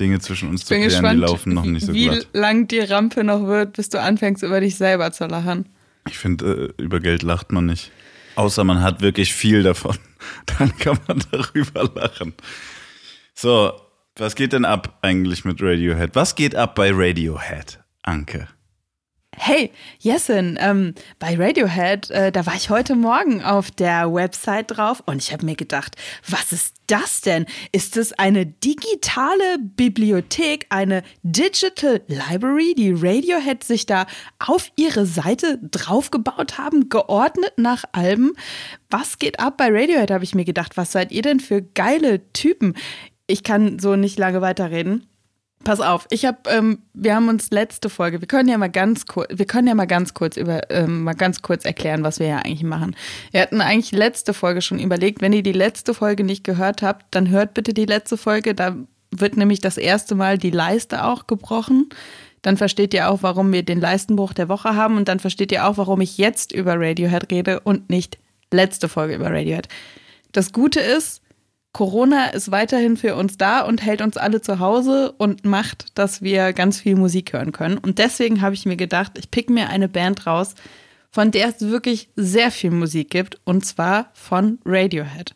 Dinge zwischen uns zu klären, gespannt, die laufen noch nicht so wie glatt. lang die Rampe noch wird, bis du anfängst, über dich selber zu lachen. Ich finde, äh, über Geld lacht man nicht. Außer man hat wirklich viel davon. <laughs> Dann kann man darüber lachen. So, was geht denn ab eigentlich mit Radiohead? Was geht ab bei Radiohead, Anke? Hey, Jessin, ähm, bei Radiohead, äh, da war ich heute Morgen auf der Website drauf und ich habe mir gedacht, was ist das denn? Ist es eine digitale Bibliothek, eine Digital Library, die Radiohead sich da auf ihre Seite draufgebaut haben, geordnet nach Alben? Was geht ab bei Radiohead, habe ich mir gedacht. Was seid ihr denn für geile Typen? Ich kann so nicht lange weiterreden. Pass auf, ich habe, ähm, wir haben uns letzte Folge, wir können ja mal ganz kurz, wir können ja mal ganz kurz über, ähm, mal ganz kurz erklären, was wir ja eigentlich machen. Wir hatten eigentlich letzte Folge schon überlegt, wenn ihr die letzte Folge nicht gehört habt, dann hört bitte die letzte Folge, da wird nämlich das erste Mal die Leiste auch gebrochen. Dann versteht ihr auch, warum wir den Leistenbruch der Woche haben und dann versteht ihr auch, warum ich jetzt über Radiohead rede und nicht letzte Folge über Radiohead. Das Gute ist, Corona ist weiterhin für uns da und hält uns alle zu Hause und macht, dass wir ganz viel Musik hören können. Und deswegen habe ich mir gedacht, ich pick mir eine Band raus, von der es wirklich sehr viel Musik gibt, und zwar von Radiohead.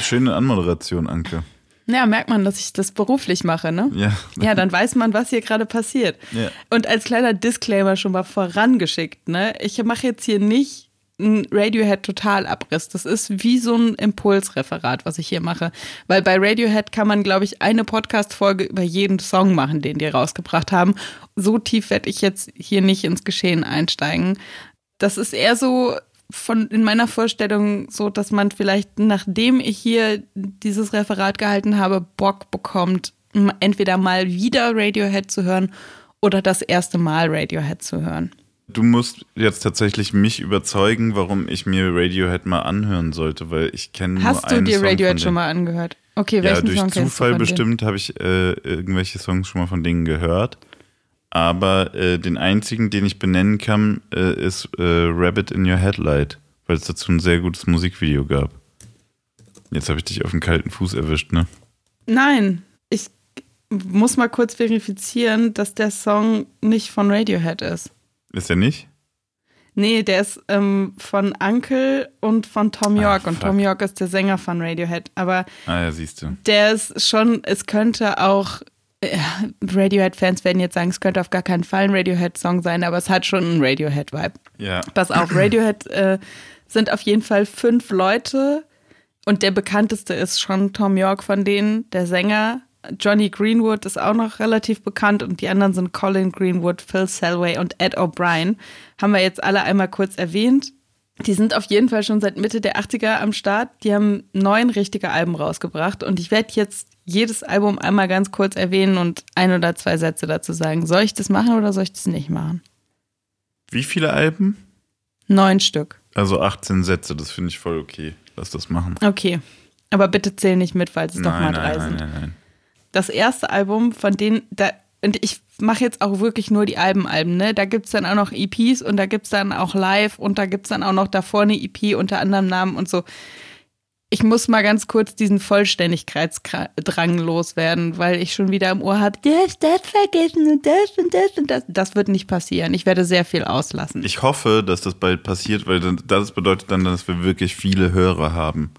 Schöne Anmoderation, Anke. Ja, merkt man, dass ich das beruflich mache, ne? Ja. Ja, dann weiß man, was hier gerade passiert. Ja. Und als kleiner Disclaimer schon mal vorangeschickt, ne? Ich mache jetzt hier nicht einen Radiohead-Totalabriss. Das ist wie so ein Impulsreferat, was ich hier mache. Weil bei Radiohead kann man, glaube ich, eine Podcast-Folge über jeden Song machen, den die rausgebracht haben. So tief werde ich jetzt hier nicht ins Geschehen einsteigen. Das ist eher so von in meiner Vorstellung so, dass man vielleicht, nachdem ich hier dieses Referat gehalten habe, Bock bekommt, entweder mal wieder Radiohead zu hören oder das erste Mal Radiohead zu hören. Du musst jetzt tatsächlich mich überzeugen, warum ich mir Radiohead mal anhören sollte, weil ich kenne nur Hast du dir Song Radiohead schon mal angehört? Okay, Ja, welchen durch Song Zufall bestimmt habe ich äh, irgendwelche Songs schon mal von denen gehört. Aber äh, den einzigen, den ich benennen kann, äh, ist äh, Rabbit in Your Headlight, weil es dazu ein sehr gutes Musikvideo gab. Jetzt habe ich dich auf den kalten Fuß erwischt, ne? Nein, ich muss mal kurz verifizieren, dass der Song nicht von Radiohead ist. Ist er nicht? Nee, der ist ähm, von Uncle und von Tom York. Ah, und. Tom York ist der Sänger von Radiohead. Aber Ah ja, siehst du. der ist schon, es könnte auch, äh, Radiohead-Fans werden jetzt sagen, es könnte auf gar keinen Fall ein Radiohead-Song sein, aber es hat schon einen Radiohead-Vibe. Ja. Pass auf, Radiohead <clears throat> äh, sind auf jeden Fall fünf Leute und der bekannteste ist schon Tom York von denen, der Sänger. Johnny Greenwood ist auch noch relativ bekannt und die anderen sind Colin Greenwood, Phil Selway und Ed O'Brien. Haben wir jetzt alle einmal kurz erwähnt. Die sind auf jeden Fall schon seit Mitte der 80er am Start. Die haben neun richtige Alben rausgebracht und ich werde jetzt jedes Album einmal ganz kurz erwähnen und ein oder zwei Sätze dazu sagen. Soll ich das machen oder soll ich das nicht machen? Wie viele Alben? Neun Stück. Also 18 Sätze, das finde ich voll okay. Lass das machen. Okay. Aber bitte zähl nicht mit, falls es doch mal Nein, drei nein, nein, sind. nein, nein. Das erste Album, von denen, da, und ich mache jetzt auch wirklich nur die Albenalben, ne? Da gibt's dann auch noch EPs und da gibt's dann auch Live und da gibt's dann auch noch davor eine EP unter anderem Namen und so. Ich muss mal ganz kurz diesen Vollständigkeitsdrang loswerden, weil ich schon wieder im Ohr habe, das, das vergessen und das und das und das. Das wird nicht passieren. Ich werde sehr viel auslassen. Ich hoffe, dass das bald passiert, weil das bedeutet dann, dass wir wirklich viele Hörer haben,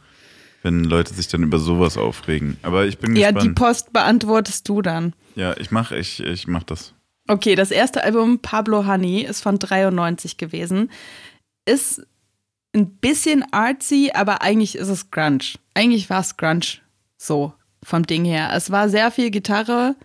wenn Leute sich dann über sowas aufregen. Aber ich bin ja, die gespannt. Post beantwortest du dann. ja, ich mach, ich, ich mach das. Okay, das erste Album Pablo Honey ist von 93 gewesen. Ist ein bisschen artsy, aber eigentlich ist es Grunge. Eigentlich war es Grunge so vom Ding her. Es war sehr viel Gitarre.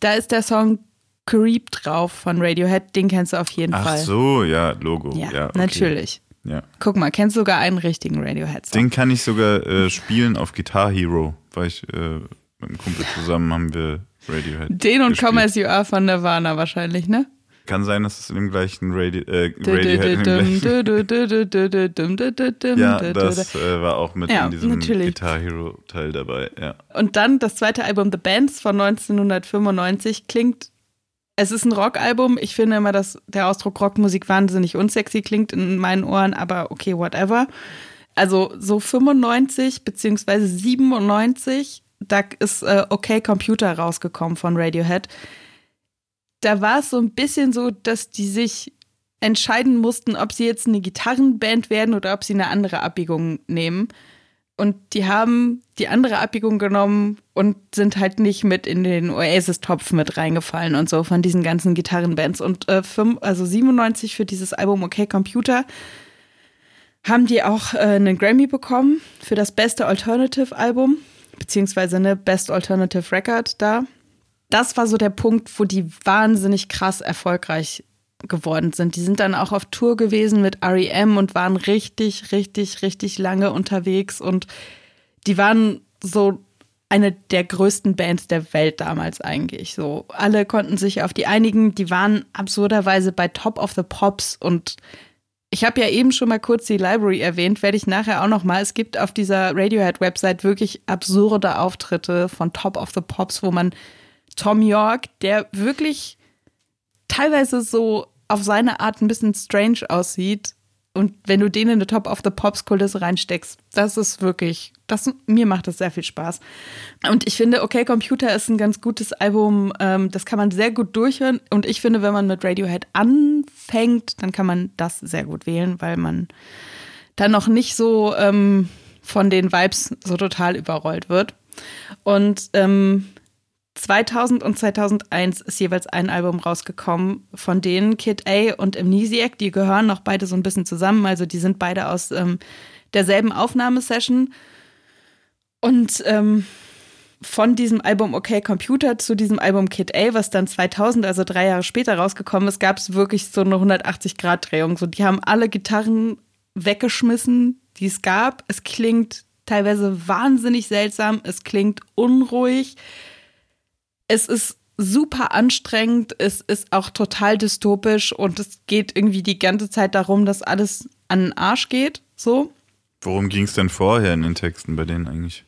Da ist der Song Creep drauf von Radiohead. Den kennst du auf jeden Ach Fall. so, ja, Logo. Ja, Ja, okay. natürlich. Ja. Guck mal, kennst sogar einen richtigen Radiohead-Song. Den kann ich sogar äh, spielen auf Guitar Hero, weil ich äh, mit einem Kumpel zusammen haben wir Radiohead. Den und gespielt. Come As You Are von Nirvana wahrscheinlich, ne? Kann sein, dass es in dem gleichen Radio, äh, Radiohead Ja, das äh, war auch mit Ja, in diesem natürlich. Guitar Hero Teil dabei, ja. Und dann das zweite Album The Bands von 1995 klingt, es ist ein Rockalbum. Ich finde immer, dass der Ausdruck Rockmusik wahnsinnig unsexy klingt in meinen Ohren, aber okay, whatever. Also so 95 beziehungsweise 97, da ist äh, Okay Computer rausgekommen von Radiohead. Da war es so ein bisschen so, dass die sich entscheiden mussten, ob sie jetzt eine Gitarrenband werden oder ob sie eine andere Abbiegung nehmen. Und die haben die andere Abbiegung genommen und sind halt nicht mit in den Oasis-Topf mit reingefallen und so von diesen ganzen Gitarrenbands. Und äh, fünf, also 97 für dieses Album Okay Computer haben die auch äh, einen Grammy bekommen für das beste Alternative-Album, beziehungsweise eine Best Alternative Record da. Das war so der Punkt, wo die wahnsinnig krass erfolgreich geworden sind. Die sind dann auch auf Tour gewesen mit REM und waren richtig, richtig, richtig lange unterwegs und die waren so eine der größten Bands der Welt damals eigentlich. So alle konnten sich auf die einigen. Die waren absurderweise bei Top of the Pops und ich habe ja eben schon mal kurz die Library erwähnt, werde ich nachher auch noch mal. Es gibt auf dieser Radiohead-Website wirklich absurde Auftritte von Top of the Pops, wo man Tom York, der wirklich teilweise so auf seine Art ein bisschen strange aussieht. Und wenn du den in eine Top of the Pops Kulisse reinsteckst, das ist wirklich, das, mir macht das sehr viel Spaß. Und ich finde, Okay Computer ist ein ganz gutes Album, ähm, das kann man sehr gut durchhören. Und ich finde, wenn man mit Radiohead anfängt, dann kann man das sehr gut wählen, weil man dann noch nicht so ähm, von den Vibes so total überrollt wird. Und ähm, 2000 und 2001 ist jeweils ein Album rausgekommen, von denen Kid A und Amnesiac, die gehören noch beide so ein bisschen zusammen, also die sind beide aus ähm, derselben Aufnahmesession. Und ähm, von diesem Album Okay Computer zu diesem Album Kid A, was dann 2000, also drei Jahre später rausgekommen ist, gab es wirklich so eine 180-Grad-Drehung. So, die haben alle Gitarren weggeschmissen, die es gab. Es klingt teilweise wahnsinnig seltsam, es klingt unruhig. Es ist super anstrengend, es ist auch total dystopisch und es geht irgendwie die ganze Zeit darum, dass alles an den Arsch geht, so. Worum ging es denn vorher in den Texten bei denen eigentlich?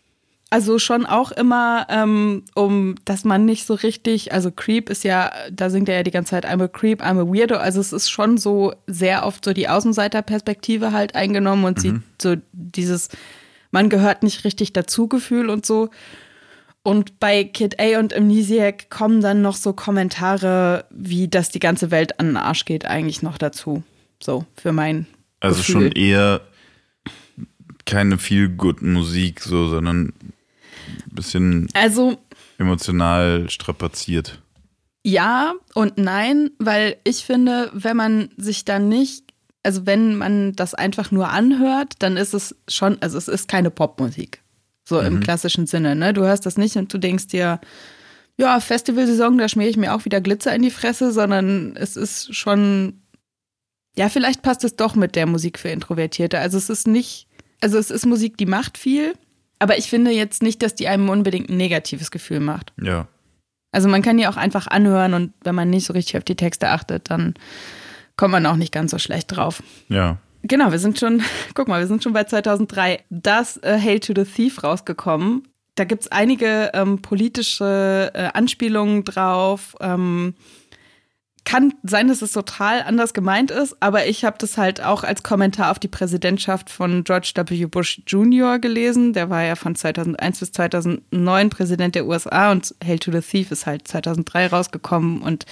Also schon auch immer ähm, um, dass man nicht so richtig, also Creep ist ja, da singt er ja die ganze Zeit I'm a Creep, I'm a Weirdo. Also es ist schon so sehr oft so die Außenseiterperspektive halt eingenommen und mhm. sieht so dieses, man gehört nicht richtig dazu Gefühl und so. Und bei Kid A und Amnesiac kommen dann noch so Kommentare, wie dass die ganze Welt an den Arsch geht, eigentlich noch dazu. So, für mein. Also Gefühl. schon eher keine viel good Musik, so, sondern ein bisschen also, emotional strapaziert. Ja und nein, weil ich finde, wenn man sich dann nicht, also wenn man das einfach nur anhört, dann ist es schon, also es ist keine Popmusik. So mhm. im klassischen Sinne, ne? Du hörst das nicht und du denkst dir, ja, Festivalsaison, da schmiere ich mir auch wieder Glitzer in die Fresse, sondern es ist schon, ja, vielleicht passt es doch mit der Musik für Introvertierte. Also es ist nicht, also es ist Musik, die macht viel, aber ich finde jetzt nicht, dass die einem unbedingt ein negatives Gefühl macht. Ja. Also man kann die auch einfach anhören und wenn man nicht so richtig auf die Texte achtet, dann kommt man auch nicht ganz so schlecht drauf. Ja. Genau, wir sind schon, <laughs> guck mal, wir sind schon bei 2003. Das äh, Hail to the Thief rausgekommen. Da gibt es einige ähm, politische äh, Anspielungen drauf. Ähm, kann sein, dass es total anders gemeint ist, aber ich habe das halt auch als Kommentar auf die Präsidentschaft von George W. Bush Jr. gelesen. Der war ja von 2001 bis 2009 Präsident der USA und Hail to the Thief ist halt 2003 rausgekommen und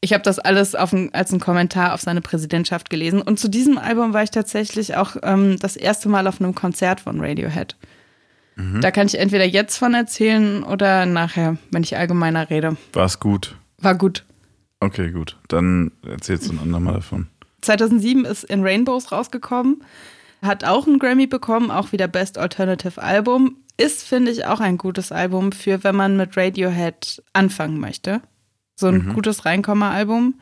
ich habe das alles ein, als einen Kommentar auf seine Präsidentschaft gelesen. Und zu diesem Album war ich tatsächlich auch ähm, das erste Mal auf einem Konzert von Radiohead. Mhm. Da kann ich entweder jetzt von erzählen oder nachher, wenn ich allgemeiner rede. War es gut? War gut. Okay, gut. Dann erzählst du ein andermal davon. 2007 ist In Rainbows rausgekommen. Hat auch einen Grammy bekommen, auch wieder Best Alternative Album. Ist, finde ich, auch ein gutes Album für, wenn man mit Radiohead anfangen möchte. So ein mhm. gutes Reinkommer-Album.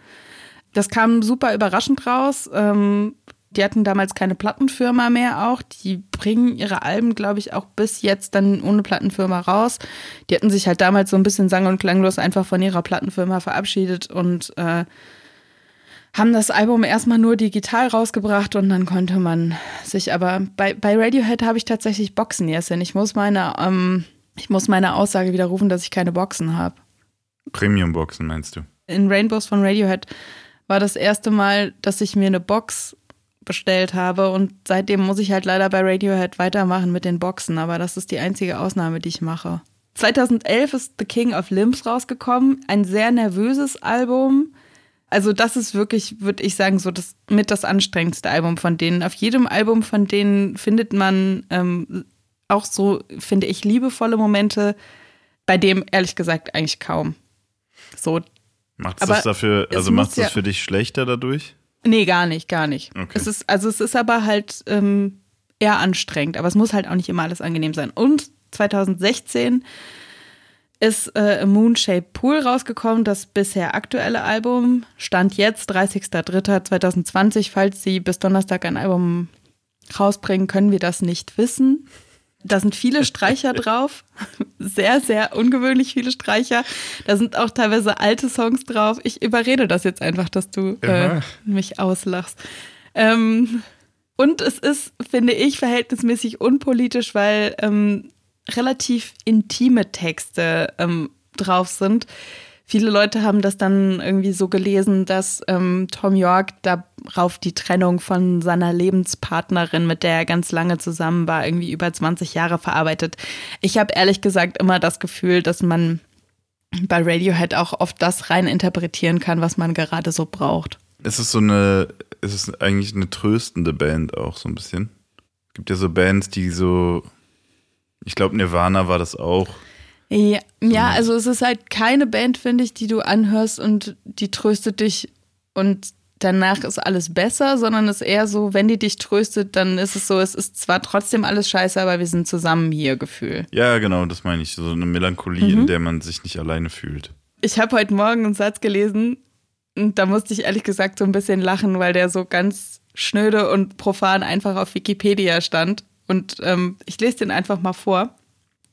Das kam super überraschend raus. Ähm, die hatten damals keine Plattenfirma mehr auch. Die bringen ihre Alben, glaube ich, auch bis jetzt dann ohne Plattenfirma raus. Die hatten sich halt damals so ein bisschen sang- und klanglos einfach von ihrer Plattenfirma verabschiedet und äh, haben das Album erstmal nur digital rausgebracht und dann konnte man sich aber bei, bei Radiohead habe ich tatsächlich Boxen jetzt, denn ich muss meine, ähm, ich muss meine Aussage widerrufen, dass ich keine Boxen habe. Premium-Boxen meinst du? In Rainbows von Radiohead war das erste Mal, dass ich mir eine Box bestellt habe und seitdem muss ich halt leider bei Radiohead weitermachen mit den Boxen, aber das ist die einzige Ausnahme, die ich mache. 2011 ist The King of Limbs rausgekommen, ein sehr nervöses Album. Also das ist wirklich, würde ich sagen, so das mit das anstrengendste Album von denen. Auf jedem Album von denen findet man ähm, auch so, finde ich, liebevolle Momente, bei dem ehrlich gesagt eigentlich kaum. So. Macht das dafür, also macht es ja, für dich schlechter dadurch? Nee, gar nicht, gar nicht. Okay. Es ist, also es ist aber halt ähm, eher anstrengend, aber es muss halt auch nicht immer alles angenehm sein. Und 2016 ist äh, Moonshape Pool rausgekommen, das bisher aktuelle Album. Stand jetzt 30.03.2020. Falls sie bis Donnerstag ein Album rausbringen, können wir das nicht wissen. Da sind viele Streicher <laughs> drauf. Sehr, sehr ungewöhnlich viele Streicher. Da sind auch teilweise alte Songs drauf. Ich überrede das jetzt einfach, dass du äh, mich auslachst. Ähm, und es ist, finde ich, verhältnismäßig unpolitisch, weil ähm, relativ intime Texte ähm, drauf sind viele Leute haben das dann irgendwie so gelesen, dass ähm, Tom York darauf die Trennung von seiner Lebenspartnerin, mit der er ganz lange zusammen war, irgendwie über 20 Jahre verarbeitet. Ich habe ehrlich gesagt immer das Gefühl, dass man bei Radiohead auch oft das rein interpretieren kann, was man gerade so braucht. Es ist so eine, es ist eigentlich eine tröstende Band auch so ein bisschen. Es gibt ja so Bands, die so, ich glaube Nirvana war das auch ja, ja, also es ist halt keine Band, finde ich, die du anhörst und die tröstet dich und danach ist alles besser, sondern es ist eher so, wenn die dich tröstet, dann ist es so, es ist zwar trotzdem alles scheiße, aber wir sind zusammen hier Gefühl. Ja, genau, das meine ich. So eine Melancholie, mhm. in der man sich nicht alleine fühlt. Ich habe heute Morgen einen Satz gelesen und da musste ich ehrlich gesagt so ein bisschen lachen, weil der so ganz schnöde und profan einfach auf Wikipedia stand. Und ähm, ich lese den einfach mal vor.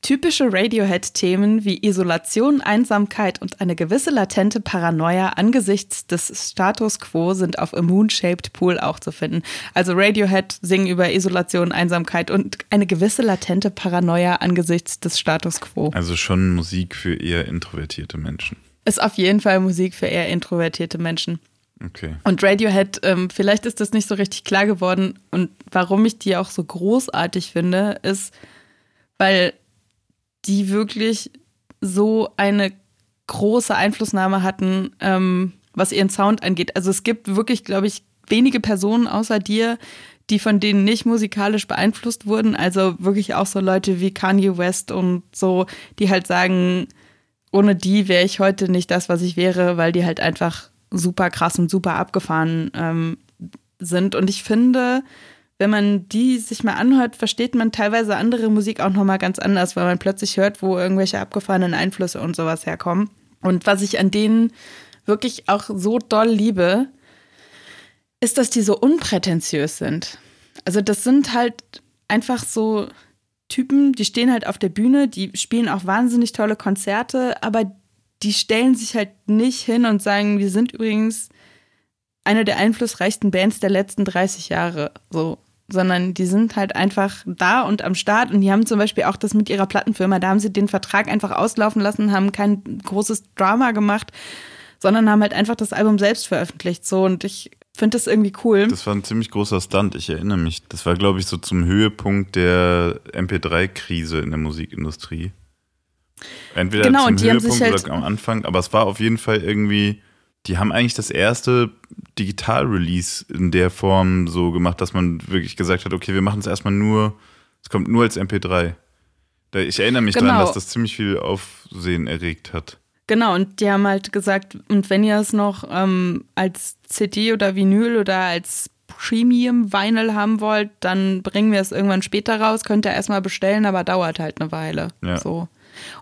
Typische Radiohead-Themen wie Isolation, Einsamkeit und eine gewisse latente Paranoia angesichts des Status quo sind auf A Moon-Shaped Pool auch zu finden. Also Radiohead singen über Isolation, Einsamkeit und eine gewisse latente Paranoia angesichts des Status quo. Also schon Musik für eher introvertierte Menschen. Ist auf jeden Fall Musik für eher introvertierte Menschen. Okay. Und Radiohead, ähm, vielleicht ist das nicht so richtig klar geworden. Und warum ich die auch so großartig finde, ist, weil die wirklich so eine große Einflussnahme hatten, ähm, was ihren Sound angeht. Also es gibt wirklich, glaube ich, wenige Personen außer dir, die von denen nicht musikalisch beeinflusst wurden. Also wirklich auch so Leute wie Kanye West und so, die halt sagen, ohne die wäre ich heute nicht das, was ich wäre, weil die halt einfach super krass und super abgefahren ähm, sind. Und ich finde, wenn man die sich mal anhört, versteht man teilweise andere Musik auch nochmal ganz anders, weil man plötzlich hört, wo irgendwelche abgefahrenen Einflüsse und sowas herkommen. Und was ich an denen wirklich auch so doll liebe, ist, dass die so unprätentiös sind. Also das sind halt einfach so Typen, die stehen halt auf der Bühne, die spielen auch wahnsinnig tolle Konzerte, aber die stellen sich halt nicht hin und sagen, wir sind übrigens eine der einflussreichsten Bands der letzten 30 Jahre. So sondern die sind halt einfach da und am Start und die haben zum Beispiel auch das mit ihrer Plattenfirma, da haben sie den Vertrag einfach auslaufen lassen, haben kein großes Drama gemacht, sondern haben halt einfach das Album selbst veröffentlicht. So und ich finde das irgendwie cool. Das war ein ziemlich großer Stunt, ich erinnere mich. Das war, glaube ich, so zum Höhepunkt der MP3-Krise in der Musikindustrie. Entweder genau, zum Höhepunkt halt oder am Anfang, aber es war auf jeden Fall irgendwie die haben eigentlich das erste Digital-Release in der Form so gemacht, dass man wirklich gesagt hat, okay, wir machen es erstmal nur, es kommt nur als MP3. Ich erinnere mich genau. daran, dass das ziemlich viel Aufsehen erregt hat. Genau, und die haben halt gesagt, und wenn ihr es noch ähm, als CD oder Vinyl oder als Premium Vinyl haben wollt, dann bringen wir es irgendwann später raus, könnt ihr erstmal bestellen, aber dauert halt eine Weile. Ja. So.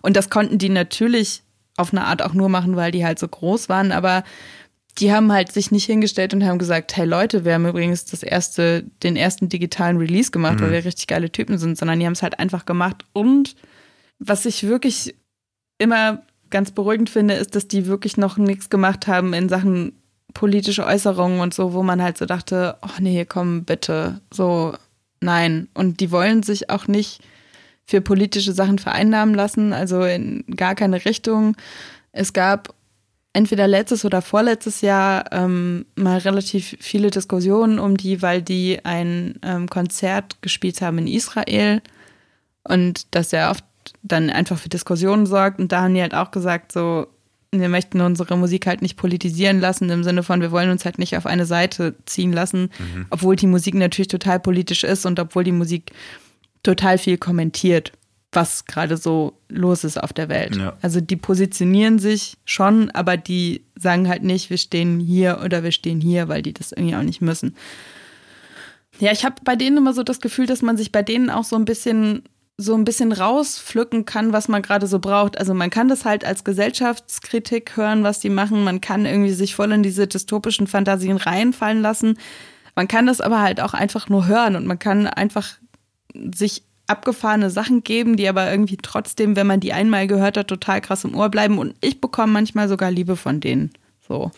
Und das konnten die natürlich auf eine Art auch nur machen, weil die halt so groß waren, aber die haben halt sich nicht hingestellt und haben gesagt, hey Leute, wir haben übrigens das erste, den ersten digitalen Release gemacht, mhm. weil wir richtig geile Typen sind, sondern die haben es halt einfach gemacht. Und was ich wirklich immer ganz beruhigend finde, ist, dass die wirklich noch nichts gemacht haben in Sachen politische Äußerungen und so, wo man halt so dachte, oh nee, komm bitte, so nein. Und die wollen sich auch nicht für politische Sachen vereinnahmen lassen, also in gar keine Richtung. Es gab entweder letztes oder vorletztes Jahr ähm, mal relativ viele Diskussionen um die, weil die ein ähm, Konzert gespielt haben in Israel und das ja oft dann einfach für Diskussionen sorgt. Und da haben die halt auch gesagt, so, wir möchten unsere Musik halt nicht politisieren lassen, im Sinne von, wir wollen uns halt nicht auf eine Seite ziehen lassen, mhm. obwohl die Musik natürlich total politisch ist und obwohl die Musik total viel kommentiert, was gerade so los ist auf der Welt. Ja. Also die positionieren sich schon, aber die sagen halt nicht, wir stehen hier oder wir stehen hier, weil die das irgendwie auch nicht müssen. Ja, ich habe bei denen immer so das Gefühl, dass man sich bei denen auch so ein bisschen so ein bisschen rauspflücken kann, was man gerade so braucht. Also man kann das halt als Gesellschaftskritik hören, was die machen. Man kann irgendwie sich voll in diese dystopischen Fantasien reinfallen lassen. Man kann das aber halt auch einfach nur hören und man kann einfach sich abgefahrene Sachen geben, die aber irgendwie trotzdem, wenn man die einmal gehört hat, total krass im Ohr bleiben. Und ich bekomme manchmal sogar Liebe von denen. So.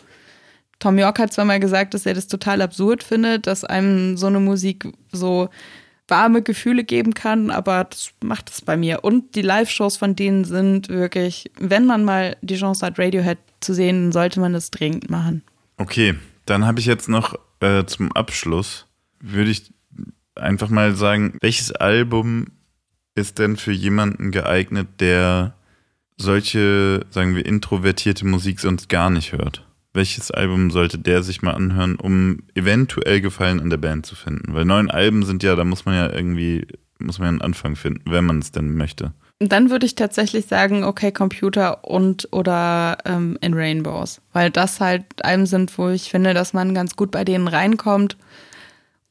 Tom York hat zwar mal gesagt, dass er das total absurd findet, dass einem so eine Musik so warme Gefühle geben kann, aber das macht es bei mir. Und die Live-Shows von denen sind wirklich, wenn man mal die Chance hat, Radiohead zu sehen, sollte man das dringend machen. Okay, dann habe ich jetzt noch äh, zum Abschluss, würde ich einfach mal sagen, welches Album ist denn für jemanden geeignet, der solche, sagen wir, introvertierte Musik sonst gar nicht hört? Welches Album sollte der sich mal anhören, um eventuell Gefallen an der Band zu finden? Weil neun Alben sind ja, da muss man ja irgendwie, muss man ja einen Anfang finden, wenn man es denn möchte. Dann würde ich tatsächlich sagen, okay, Computer und oder ähm, in Rainbows. Weil das halt Alben sind, wo ich finde, dass man ganz gut bei denen reinkommt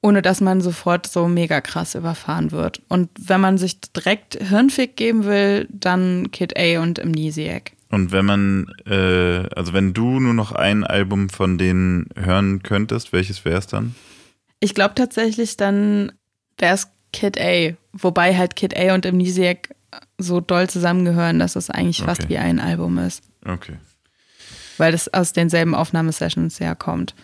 ohne dass man sofort so mega krass überfahren wird. Und wenn man sich direkt Hirnfick geben will, dann Kid A und Amnesiac. Und wenn man, äh, also wenn du nur noch ein Album von denen hören könntest, welches wäre es dann? Ich glaube tatsächlich, dann wäre es Kid A. Wobei halt Kid A und Amnesiac so doll zusammengehören, dass es eigentlich fast Okay. wie ein Album ist. Okay. Weil das aus denselben Aufnahmesessions herkommt.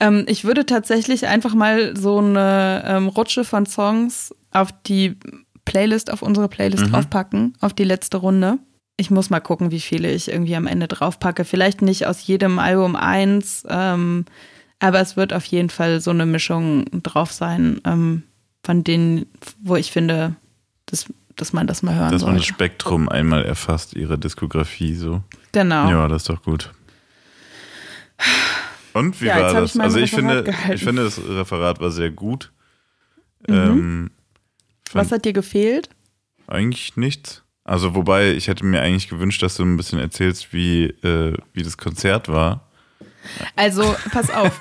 Ähm, ich würde tatsächlich einfach mal so eine ähm, Rutsche von Songs auf die Playlist, auf unsere Playlist Mhm. draufpacken, auf die letzte Runde. Ich muss mal gucken, wie viele ich irgendwie am Ende draufpacke. Vielleicht nicht aus jedem Album eins, ähm, aber es wird auf jeden Fall so eine Mischung drauf sein, ähm, von denen, wo ich finde, dass, dass man das mal hören Dass man das. Spektrum einmal erfasst, ihre Diskografie so. Genau. Ja, das ist doch gut. Und wie Ja, war das? ich also ich Referat finde, gehalten. ich finde, das Referat war sehr gut. Mhm. Ähm, Was hat dir gefehlt? eigentlich nichts. Also wobei, ich hätte mir eigentlich gewünscht, dass du ein bisschen erzählst, wie, äh, wie das Konzert war. Also, pass auf.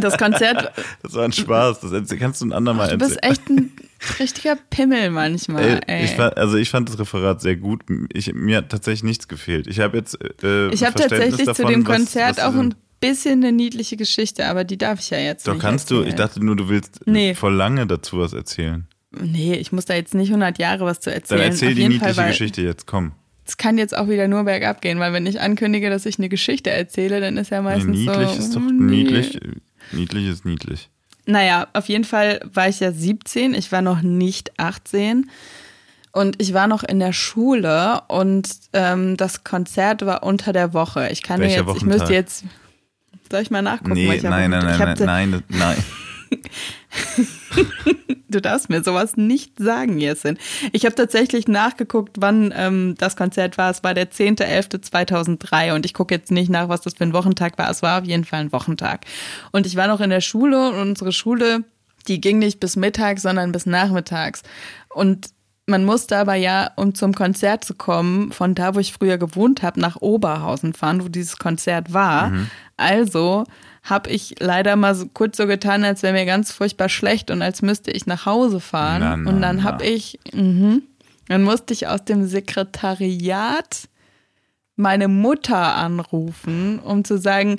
Das Konzert, <laughs> Das war ein Spaß. Das kannst du ein andermal du bist erzählen. echt ein richtiger Pimmel manchmal, ey. Ich fand, also ich fand das Referat sehr gut. Ich, mir hat tatsächlich nichts gefehlt. Ich habe jetzt äh, Ich habe tatsächlich zu davon, dem was- Konzert was auch ein bisschen eine niedliche Geschichte, aber die darf ich ja jetzt Doch nicht kannst du, ich erzählen. dachte nur, du willst Nee. voll lange dazu was erzählen. Nee, ich muss da jetzt nicht 100 Jahre was zu Dann erzählen. erzähl Auf die niedliche Fall, Geschichte jetzt, komm. Es kann jetzt auch wieder nur bergab gehen, weil wenn ich ankündige, dass ich eine Geschichte erzähle, dann ist ja meistens niedlich so. ist doch oh, nee. niedlich. Niedlich ist niedlich. Naja, auf jeden Fall war ich ja 17, ich war noch nicht 18 und ich war noch in der Schule und ähm, das Konzert war unter der Woche. Ich kann Welcher mir jetzt, ich Wochentag? müsste jetzt, soll ich mal nachgucken? Nee, nein, nein, nein, ich nein, da- nein, nein. <laughs> Du darfst mir sowas nicht sagen, Jessin. Ich habe tatsächlich nachgeguckt, wann ähm, das Konzert war. Es war der 10.11.2003 und ich gucke jetzt nicht nach, was das für ein Wochentag war. Es war auf jeden Fall ein Wochentag. Und ich war noch in der Schule und unsere Schule, die ging nicht bis mittags, sondern bis nachmittags. Und man musste aber ja, um zum Konzert zu kommen, von da, wo ich früher gewohnt habe, nach Oberhausen fahren, wo dieses Konzert war. Also habe ich leider mal so kurz so getan, als wäre mir ganz furchtbar schlecht und als müsste ich nach Hause fahren. Na, na, und dann habe ich, mhm, dann musste ich aus dem Sekretariat meine Mutter anrufen, um zu sagen,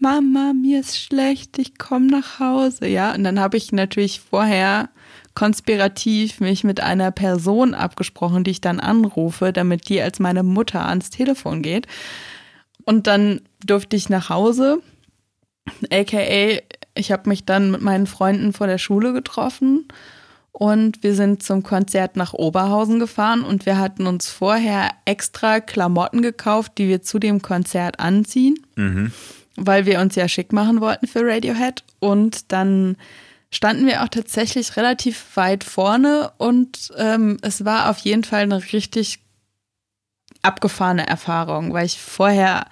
Mama, mir ist schlecht, ich komme nach Hause, ja. Und dann habe ich natürlich vorher konspirativ mich mit einer Person abgesprochen, die ich dann anrufe, damit die als meine Mutter ans Telefon geht. Und dann durfte ich nach Hause, aka ich habe mich dann mit meinen Freunden vor der Schule getroffen. Und wir sind zum Konzert nach Oberhausen gefahren. Und wir hatten uns vorher extra Klamotten gekauft, die wir zu dem Konzert anziehen, weil wir uns ja schick machen wollten für Radiohead. Und dann standen wir auch tatsächlich relativ weit vorne. Und ähm, es war auf jeden Fall eine richtig abgefahrene Erfahrung, weil ich vorher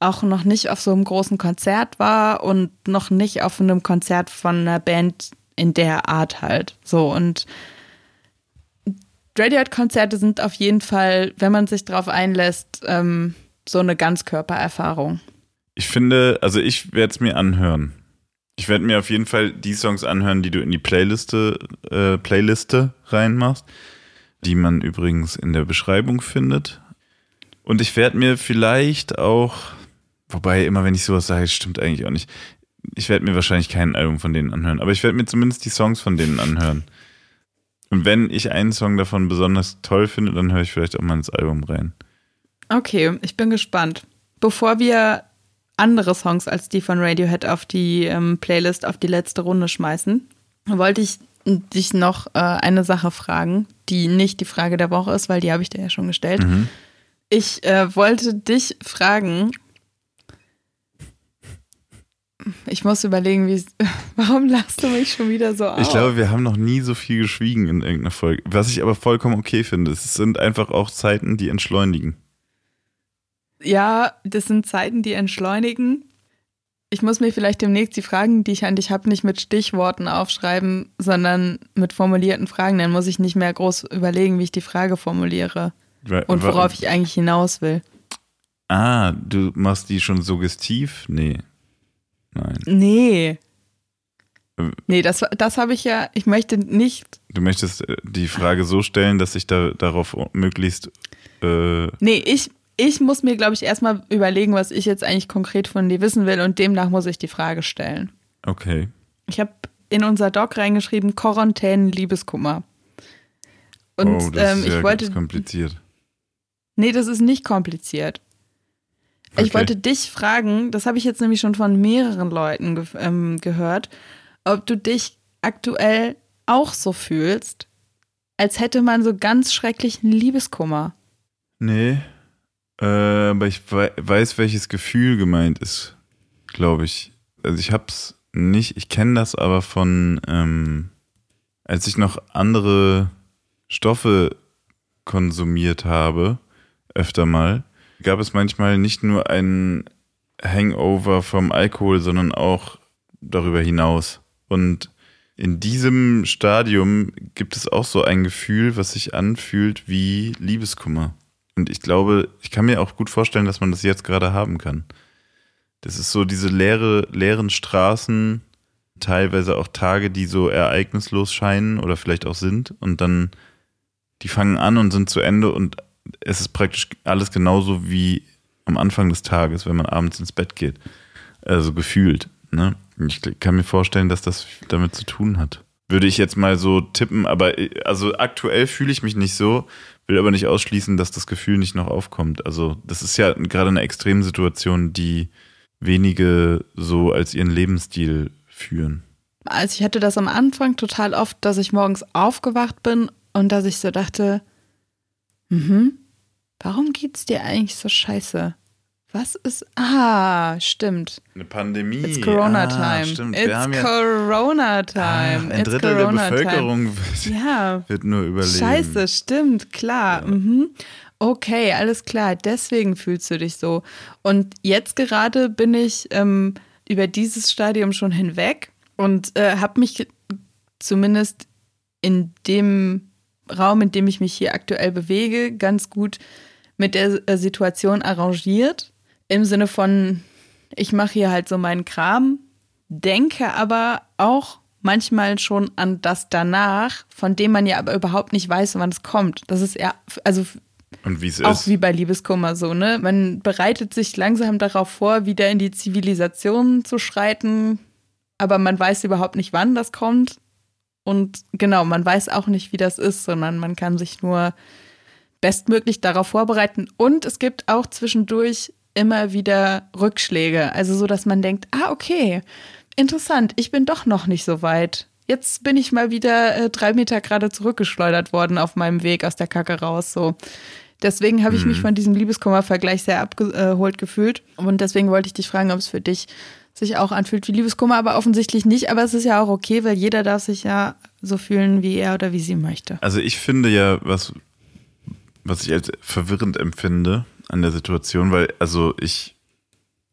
auch noch nicht auf so einem großen Konzert war und noch nicht auf einem Konzert von einer Band in der Art halt. So und Radiohead-Konzerte sind auf jeden Fall, wenn man sich drauf einlässt, ähm, so eine Ganzkörpererfahrung. Ich finde, also ich werde es mir anhören. Ich werde mir auf jeden Fall die Songs anhören, die du in die Playliste, äh, Playliste reinmachst, die man übrigens in der Beschreibung findet. Und ich werde mir vielleicht auch, wobei immer wenn ich sowas sage, stimmt eigentlich auch nicht. Ich werde mir wahrscheinlich kein Album von denen anhören, aber ich werde mir zumindest die Songs von denen anhören. Und wenn ich einen Song davon besonders toll finde, dann höre ich vielleicht auch mal ins Album rein. Okay, ich bin gespannt. Bevor wir andere Songs als die von Radiohead auf die ähm, Playlist, auf die letzte Runde schmeißen, wollte ich dich noch äh, eine Sache fragen, die nicht die Frage der Woche ist, weil die habe ich dir ja schon gestellt. Mhm. Ich äh, wollte dich fragen, ich muss überlegen, wie <laughs> warum lachst du mich schon wieder so auf? Ich glaube, wir haben noch nie so viel geschwiegen in irgendeiner Folge. Was ich aber vollkommen okay finde. Es sind einfach auch Zeiten, die entschleunigen. Ja, das sind Zeiten, die entschleunigen. Ich muss mir vielleicht demnächst die Fragen, die ich an dich habe, nicht mit Stichworten aufschreiben, sondern mit formulierten Fragen. Dann muss ich nicht mehr groß überlegen, wie ich die Frage formuliere und worauf ich eigentlich hinaus will. Ah, du machst die schon suggestiv? Nee. Nein. Nee. Nee, das, das habe ich ja, ich möchte nicht, Du möchtest äh, die Frage so stellen, dass ich da darauf möglichst. Äh, nee, ich, ich muss mir, glaube ich, erstmal überlegen, was ich jetzt eigentlich konkret von dir wissen will und demnach muss ich die Frage stellen. okay. Ich habe in unser Doc reingeschrieben, Quarantänen, Liebeskummer. Und oh, das ähm, ist ja ich wollte. kompliziert. Nee, das ist nicht kompliziert. Ich Okay. wollte dich fragen, das habe ich jetzt nämlich schon von mehreren Leuten ge ähm, gehört, ob du dich aktuell auch so fühlst, als hätte man so ganz schrecklichen Liebeskummer. Nee, äh, aber ich wei- weiß, welches Gefühl gemeint ist, glaube ich. Also ich hab's nicht, ich kenne das aber von, ähm, als ich noch andere Stoffe konsumiert habe, öfter mal, gab es manchmal nicht nur ein Hangover vom Alkohol, sondern auch darüber hinaus. Und in diesem Stadium gibt es auch so ein Gefühl, was sich anfühlt wie Liebeskummer. Und ich glaube, ich kann mir auch gut vorstellen, dass man das jetzt gerade haben kann. Das ist so diese leere, leeren Straßen, teilweise auch Tage, die so ereignislos scheinen oder vielleicht auch sind. Und dann, die fangen an und sind zu Ende und es ist praktisch alles genauso wie am Anfang des Tages, wenn man abends ins Bett geht. Also gefühlt. Ne? Ich kann mir vorstellen, dass das damit zu tun hat. Würde ich jetzt mal so tippen, aber also aktuell fühle ich mich nicht so, will aber nicht ausschließen, dass das Gefühl nicht noch aufkommt. Also das ist ja gerade eine Extremsituation, die wenige so als ihren Lebensstil führen. Also ich hatte das am Anfang total oft, dass ich morgens aufgewacht bin und dass ich so dachte, mhm, warum geht's dir eigentlich so scheiße? Was ist, ah, stimmt. Eine Pandemie. It's Corona ah. It's haben ja Corona time. Ah, ein It's Drittel Corona der Bevölkerung wird. Ja. <laughs> wird nur überleben. Scheiße, stimmt, klar. Ja. Mhm. Okay, alles klar. Deswegen fühlst du dich so. Und jetzt gerade bin ich ähm, über dieses Stadium schon hinweg und äh, habe mich zumindest in dem Raum, in dem ich mich hier aktuell bewege, ganz gut mit der äh, Situation arrangiert. Im Sinne von, ich mache hier halt so meinen Kram, denke aber auch manchmal schon an das danach, von dem man ja aber überhaupt nicht weiß, wann es kommt. Das ist eher, also Und wie es auch ist. wie bei Liebeskummer so, ne? Man bereitet sich langsam darauf vor, wieder in die Zivilisation zu schreiten, aber man weiß überhaupt nicht, wann das kommt. Und genau, man weiß auch nicht, wie das ist, sondern man kann sich nur bestmöglich darauf vorbereiten. Und es gibt auch zwischendurch immer wieder Rückschläge. Also so, dass man denkt, ah, okay, interessant, ich bin doch noch nicht so weit. Jetzt bin ich mal wieder äh, drei Meter gerade zurückgeschleudert worden auf meinem Weg aus der Kacke raus. So. Deswegen habe ich mich von diesem Liebeskummer-Vergleich sehr abgeholt gefühlt. Und deswegen wollte ich dich fragen, ob es für dich sich auch anfühlt wie Liebeskummer, aber offensichtlich nicht. Aber es ist ja auch okay, weil jeder darf sich ja so fühlen, wie er oder wie sie möchte. Also ich finde ja, was, was ich als verwirrend empfinde an der Situation, weil also ich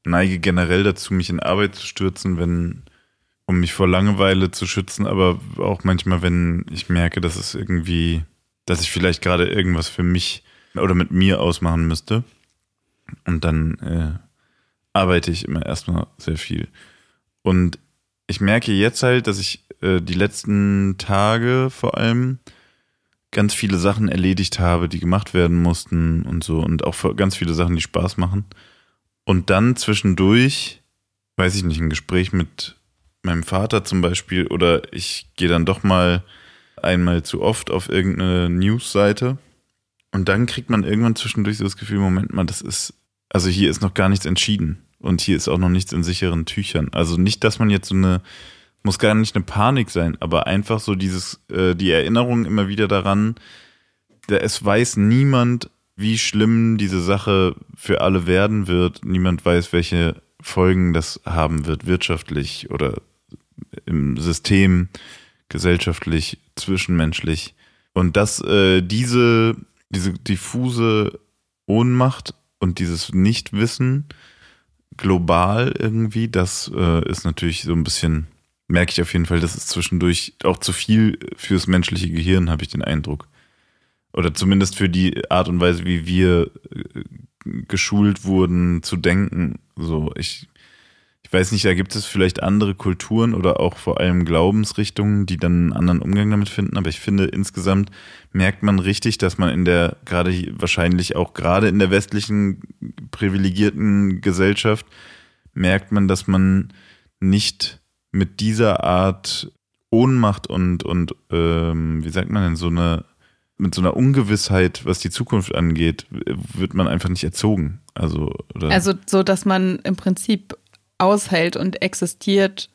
neige generell dazu, mich in Arbeit zu stürzen, wenn, um mich vor Langeweile zu schützen, aber auch manchmal, wenn ich merke, dass es irgendwie, dass ich vielleicht gerade irgendwas für mich oder mit mir ausmachen müsste. Und dann äh, arbeite ich immer erstmal sehr viel. Und ich merke jetzt halt, dass ich äh, die letzten Tage vor allem ganz viele Sachen erledigt habe, die gemacht werden mussten und so und auch ganz viele Sachen, die Spaß machen. Und dann zwischendurch, weiß ich nicht, ein Gespräch mit meinem Vater zum Beispiel oder ich gehe dann doch mal einmal zu oft auf irgendeine Newsseite und dann kriegt man irgendwann zwischendurch so das Gefühl, Moment mal, das ist, also hier ist noch gar nichts entschieden und hier ist auch noch nichts in sicheren Tüchern. Also nicht, dass man jetzt so eine muss gar nicht eine Panik sein, aber einfach so dieses, äh, die Erinnerung immer wieder daran, da, es weiß niemand, wie schlimm diese Sache für alle werden wird. Niemand weiß, welche Folgen das haben wird, wirtschaftlich oder im System, gesellschaftlich, zwischenmenschlich. Und dass äh, diese, diese diffuse Ohnmacht und dieses Nichtwissen global irgendwie, das äh, ist natürlich so ein bisschen merke ich auf jeden Fall, das ist zwischendurch auch zu viel fürs menschliche Gehirn, habe ich den Eindruck. Oder zumindest für die Art und Weise, wie wir äh, geschult wurden zu denken. So, ich, ich weiß nicht, da gibt es vielleicht andere Kulturen oder auch vor allem Glaubensrichtungen, die dann einen anderen Umgang damit finden. Aber ich finde, insgesamt merkt man richtig, dass man in der, gerade wahrscheinlich auch gerade in der westlichen privilegierten Gesellschaft, merkt man, dass man nicht mit dieser Art Ohnmacht und, und ähm, wie sagt man denn, so eine, mit so einer Ungewissheit, was die Zukunft angeht, wird man einfach nicht erzogen. Also, oder Also so, dass man im Prinzip aushält und existiert,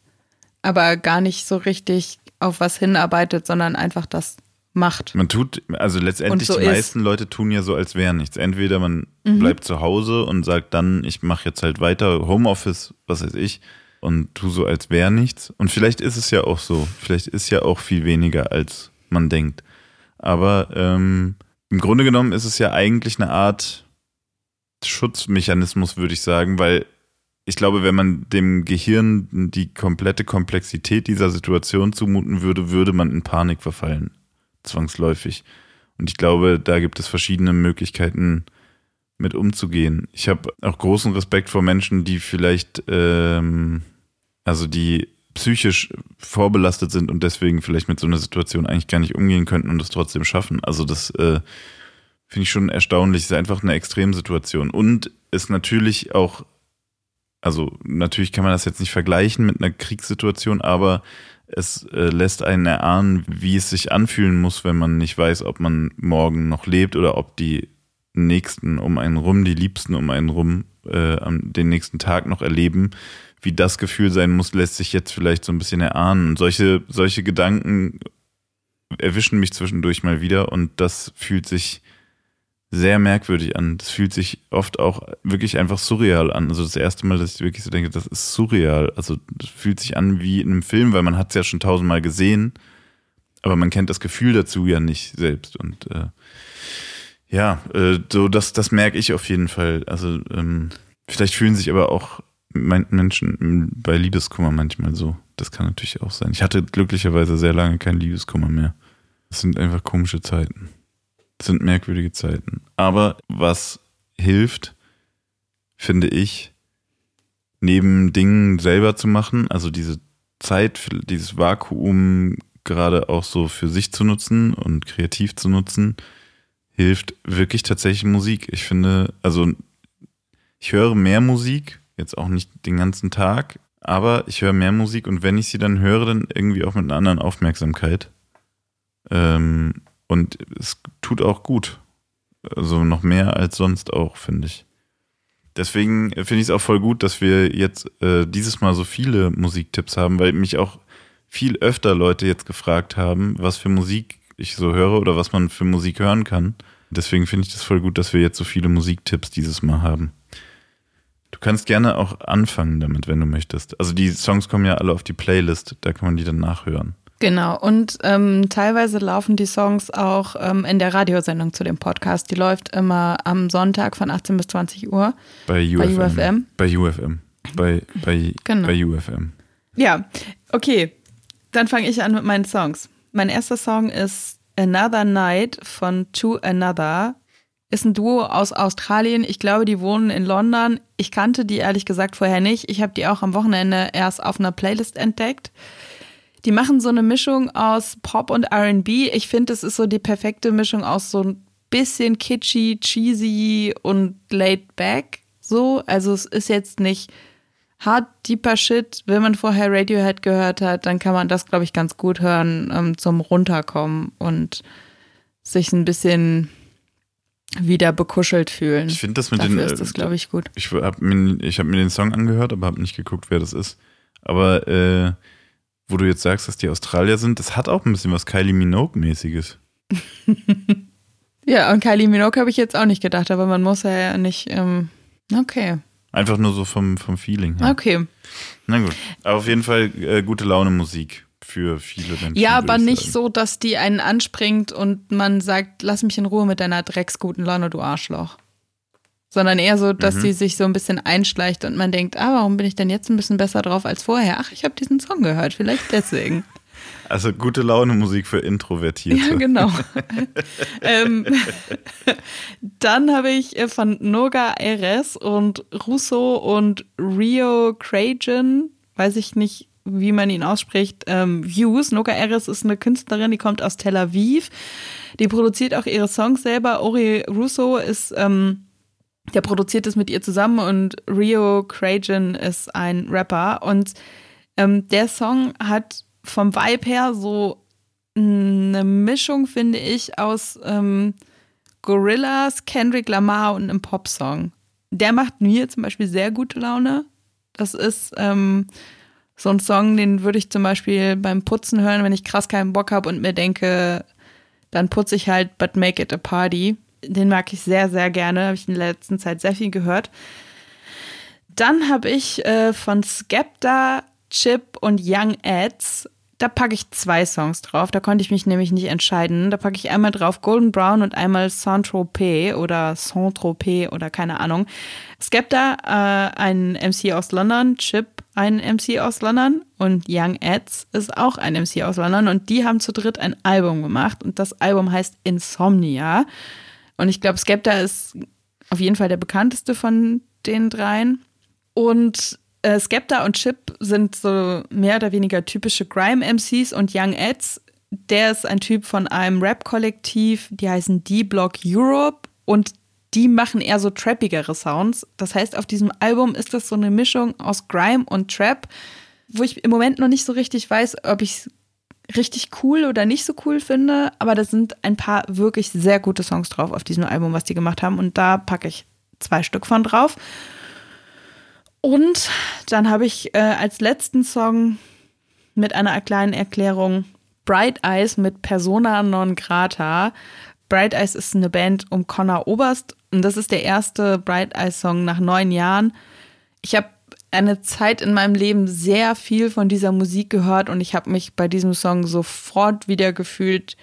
aber gar nicht so richtig auf was hinarbeitet, sondern einfach das macht. Man tut, also letztendlich so die ist. meisten Leute tun ja so, als wäre nichts. Entweder man bleibt zu Hause und sagt dann, ich mache jetzt halt weiter Homeoffice, was weiß ich, und tu so, als wäre nichts. Und vielleicht ist es ja auch so. Vielleicht ist ja auch viel weniger, als man denkt. Aber ähm, im Grunde genommen ist es ja eigentlich eine Art Schutzmechanismus, würde ich sagen, weil ich glaube, wenn man dem Gehirn die komplette Komplexität dieser Situation zumuten würde, würde man in Panik verfallen. Zwangsläufig. Und ich glaube, da gibt es verschiedene Möglichkeiten, mit umzugehen. Ich habe auch großen Respekt vor Menschen, die vielleicht, ähm, also die psychisch vorbelastet sind und deswegen vielleicht mit so einer Situation eigentlich gar nicht umgehen könnten und es trotzdem schaffen. Also das äh, finde ich schon erstaunlich. Es ist einfach eine Extremsituation. Und ist natürlich auch, also natürlich kann man das jetzt nicht vergleichen mit einer Kriegssituation, aber es äh, lässt einen erahnen, wie es sich anfühlen muss, wenn man nicht weiß, ob man morgen noch lebt oder ob die Nächsten um einen rum, die Liebsten um einen rum, äh, den nächsten Tag noch erleben. Wie das Gefühl sein muss, lässt sich jetzt vielleicht so ein bisschen erahnen. Und solche, solche Gedanken erwischen mich zwischendurch mal wieder und das fühlt sich sehr merkwürdig an. Das fühlt sich oft auch wirklich einfach surreal an. Also das erste Mal, dass ich wirklich so denke, das ist surreal. Also das fühlt sich an wie in einem Film, weil man hat es ja schon tausendmal gesehen, aber man kennt das Gefühl dazu ja nicht selbst. Und äh, ja, äh, so das, das merke ich auf jeden Fall. Also ähm, vielleicht fühlen sich aber auch Menschen bei Liebeskummer manchmal so. Das kann natürlich auch sein. Ich hatte glücklicherweise sehr lange keinen Liebeskummer mehr. Es sind einfach komische Zeiten. Sind merkwürdige Zeiten. Aber was hilft, finde ich, neben Dingen selber zu machen, also diese Zeit, dieses Vakuum gerade auch so für sich zu nutzen und kreativ zu nutzen, hilft wirklich tatsächlich Musik. Ich finde, also ich höre mehr Musik, jetzt auch nicht den ganzen Tag, aber ich höre mehr Musik und wenn ich sie dann höre, dann irgendwie auch mit einer anderen Aufmerksamkeit. Ähm, und es tut auch gut. Also noch mehr als sonst auch, finde ich. Deswegen finde ich es auch voll gut, dass wir jetzt äh, dieses Mal so viele Musiktipps haben, weil mich auch viel öfter Leute jetzt gefragt haben, was für Musik ich so höre oder was man für Musik hören kann. Deswegen finde ich das voll gut, dass wir jetzt so viele Musiktipps dieses Mal haben. Du kannst gerne auch anfangen damit, wenn du möchtest. Also die Songs kommen ja alle auf die Playlist, da kann man die dann nachhören. Genau, und ähm, teilweise laufen die Songs auch ähm, in der Radiosendung zu dem Podcast. Die läuft immer am Sonntag von 18 bis 20 Uhr. Bei UFM. UFM? Bei UFM. Bei, bei, Genau. bei UFM. Ja, okay. Dann fange ich an mit meinen Songs. Mein erster Song ist Another Night von To Another. Ist ein Duo aus Australien. Ich glaube, die wohnen in London. Ich kannte die ehrlich gesagt vorher nicht. Ich habe die auch am Wochenende erst auf einer Playlist entdeckt. Die machen so eine Mischung aus Pop und RB. Ich finde, es ist so die perfekte Mischung aus so ein bisschen kitschy, cheesy und laid back. So, also es ist jetzt nicht hard, deeper Shit. Wenn man vorher Radiohead gehört hat, dann kann man das, glaube ich, ganz gut hören ähm, zum Runterkommen und sich ein bisschen wieder bekuschelt fühlen. Ich finde das mit Dafür den. ist das, glaube ich, gut. Ich habe mir, ich hab mir den Song angehört, aber habe nicht geguckt, wer das ist. Aber äh, wo du jetzt sagst, dass die Australier sind, das hat auch ein bisschen was Kylie Minogue-mäßiges. Ja, und Kylie Minogue habe ich jetzt auch nicht gedacht, aber man muss ja nicht. Ähm, okay, Einfach nur so vom, vom Feeling her. okay. Na gut. Aber auf jeden Fall äh, gute Laune Musik für viele Menschen. Ja, aber ich nicht sagen. so, dass die einen anspringt und man sagt, lass mich in Ruhe mit deiner drecksguten Laune, du Arschloch. Sondern eher so, dass Mhm. sie sich so ein bisschen einschleicht und man denkt, ah, warum bin ich denn jetzt ein bisschen besser drauf als vorher? Ach, ich habe diesen Song gehört, vielleicht deswegen. <laughs> Also gute Laune Musik für Introvertierte. Ja, genau. <laughs> ähm, dann habe ich äh, von Noga Eres und Russo und Rio Cragen, weiß ich nicht, wie man ihn ausspricht, ähm, Views. Noga Eres ist eine Künstlerin, die kommt aus Tel Aviv. Die produziert auch ihre Songs selber. Ori Russo ist, ähm, der produziert es mit ihr zusammen und Rio Cragen ist ein Rapper. Und ähm, der Song hat vom Vibe her so eine Mischung, finde ich, aus ähm, Gorillas, Kendrick Lamar und einem Popsong. Der macht mir zum Beispiel sehr gute Laune. Das ist ähm, so ein Song, den würde ich zum Beispiel beim Putzen hören, wenn ich krass keinen Bock habe und mir denke, dann putze ich halt But Make It a Party. Den mag ich sehr, sehr gerne. Habe ich in der letzten Zeit sehr viel gehört. Dann habe ich äh, von Skepta, Chip und Young Ads da packe ich zwei Songs drauf. Da konnte ich mich nämlich nicht entscheiden. Da packe ich einmal drauf Golden Brown und einmal Saint-Tropez oder Saint-Tropez oder keine Ahnung. Skepta, äh, ein MC aus London, Chip, ein MC aus London und Young Ads ist auch ein MC aus London und die haben zu dritt ein Album gemacht und das Album heißt Insomnia. Und ich glaube, Skepta ist auf jeden Fall der bekannteste von den dreien. Und äh, Skepta und Chip sind so mehr oder weniger typische Grime-MCs und Young Eds, der ist ein Typ von einem Rap-Kollektiv, die heißen D-Block Europe und die machen eher so trappigere Sounds. Das heißt, auf diesem Album ist das so eine Mischung aus Grime und Trap, wo ich im Moment noch nicht so richtig weiß, ob ich richtig cool oder nicht so cool finde, aber da sind ein paar wirklich sehr gute Songs drauf auf diesem Album, was die gemacht haben und da packe ich zwei Stück von drauf. Und dann habe ich äh, als letzten Song mit einer kleinen Erklärung Bright Eyes mit Persona non grata. Bright Eyes ist eine Band um Connor Oberst und das ist der erste Bright Eyes Song nach neun Jahren. Ich habe eine Zeit in meinem Leben sehr viel von dieser Musik gehört und ich habe mich bei diesem Song sofort wieder gefühlt